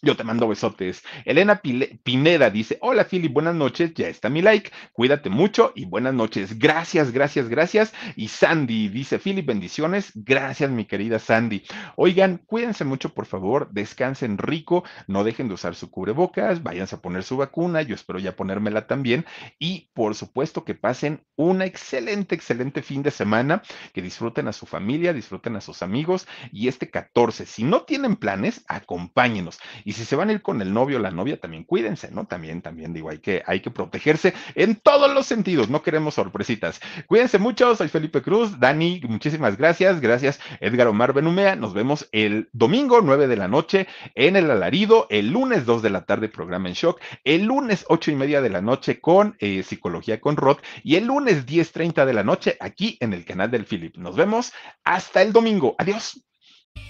Yo te mando besotes. Elena Pineda dice, hola Philip, buenas noches, ya está mi like, cuídate mucho y buenas noches. Gracias, gracias, gracias. Y Sandy dice, Philip, bendiciones. Gracias, mi querida Sandy. Oigan, cuídense mucho, por favor, descansen rico, no dejen de usar su cubrebocas, váyanse a poner su vacuna, yo espero ya ponérmela también. Y por supuesto que pasen una excelente, excelente fin de semana, que disfruten a su familia, disfruten a sus amigos. Y este 14, si no tienen planes, acompáñenos y si se van a ir con el novio o la novia, también cuídense, ¿no? También, también digo, hay que, hay que protegerse en todos los sentidos, no queremos sorpresitas. Cuídense mucho, soy Felipe Cruz, Dani, muchísimas gracias, gracias Edgar Omar Benumea, nos vemos el domingo 9 de la noche en el alarido, el lunes 2 de la tarde programa en shock, el lunes 8 y media de la noche con eh, Psicología con Rod y el lunes 10.30 de la noche aquí en el canal del Philip. Nos vemos hasta el domingo. Adiós.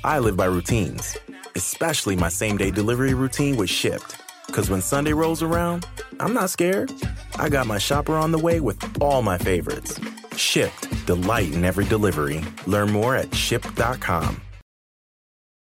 I live by routines, especially my same day delivery routine with Shipped. Because when Sunday rolls around, I'm not scared. I got my shopper on the way with all my favorites. Shipped, delight in every delivery. Learn more at shipped.com.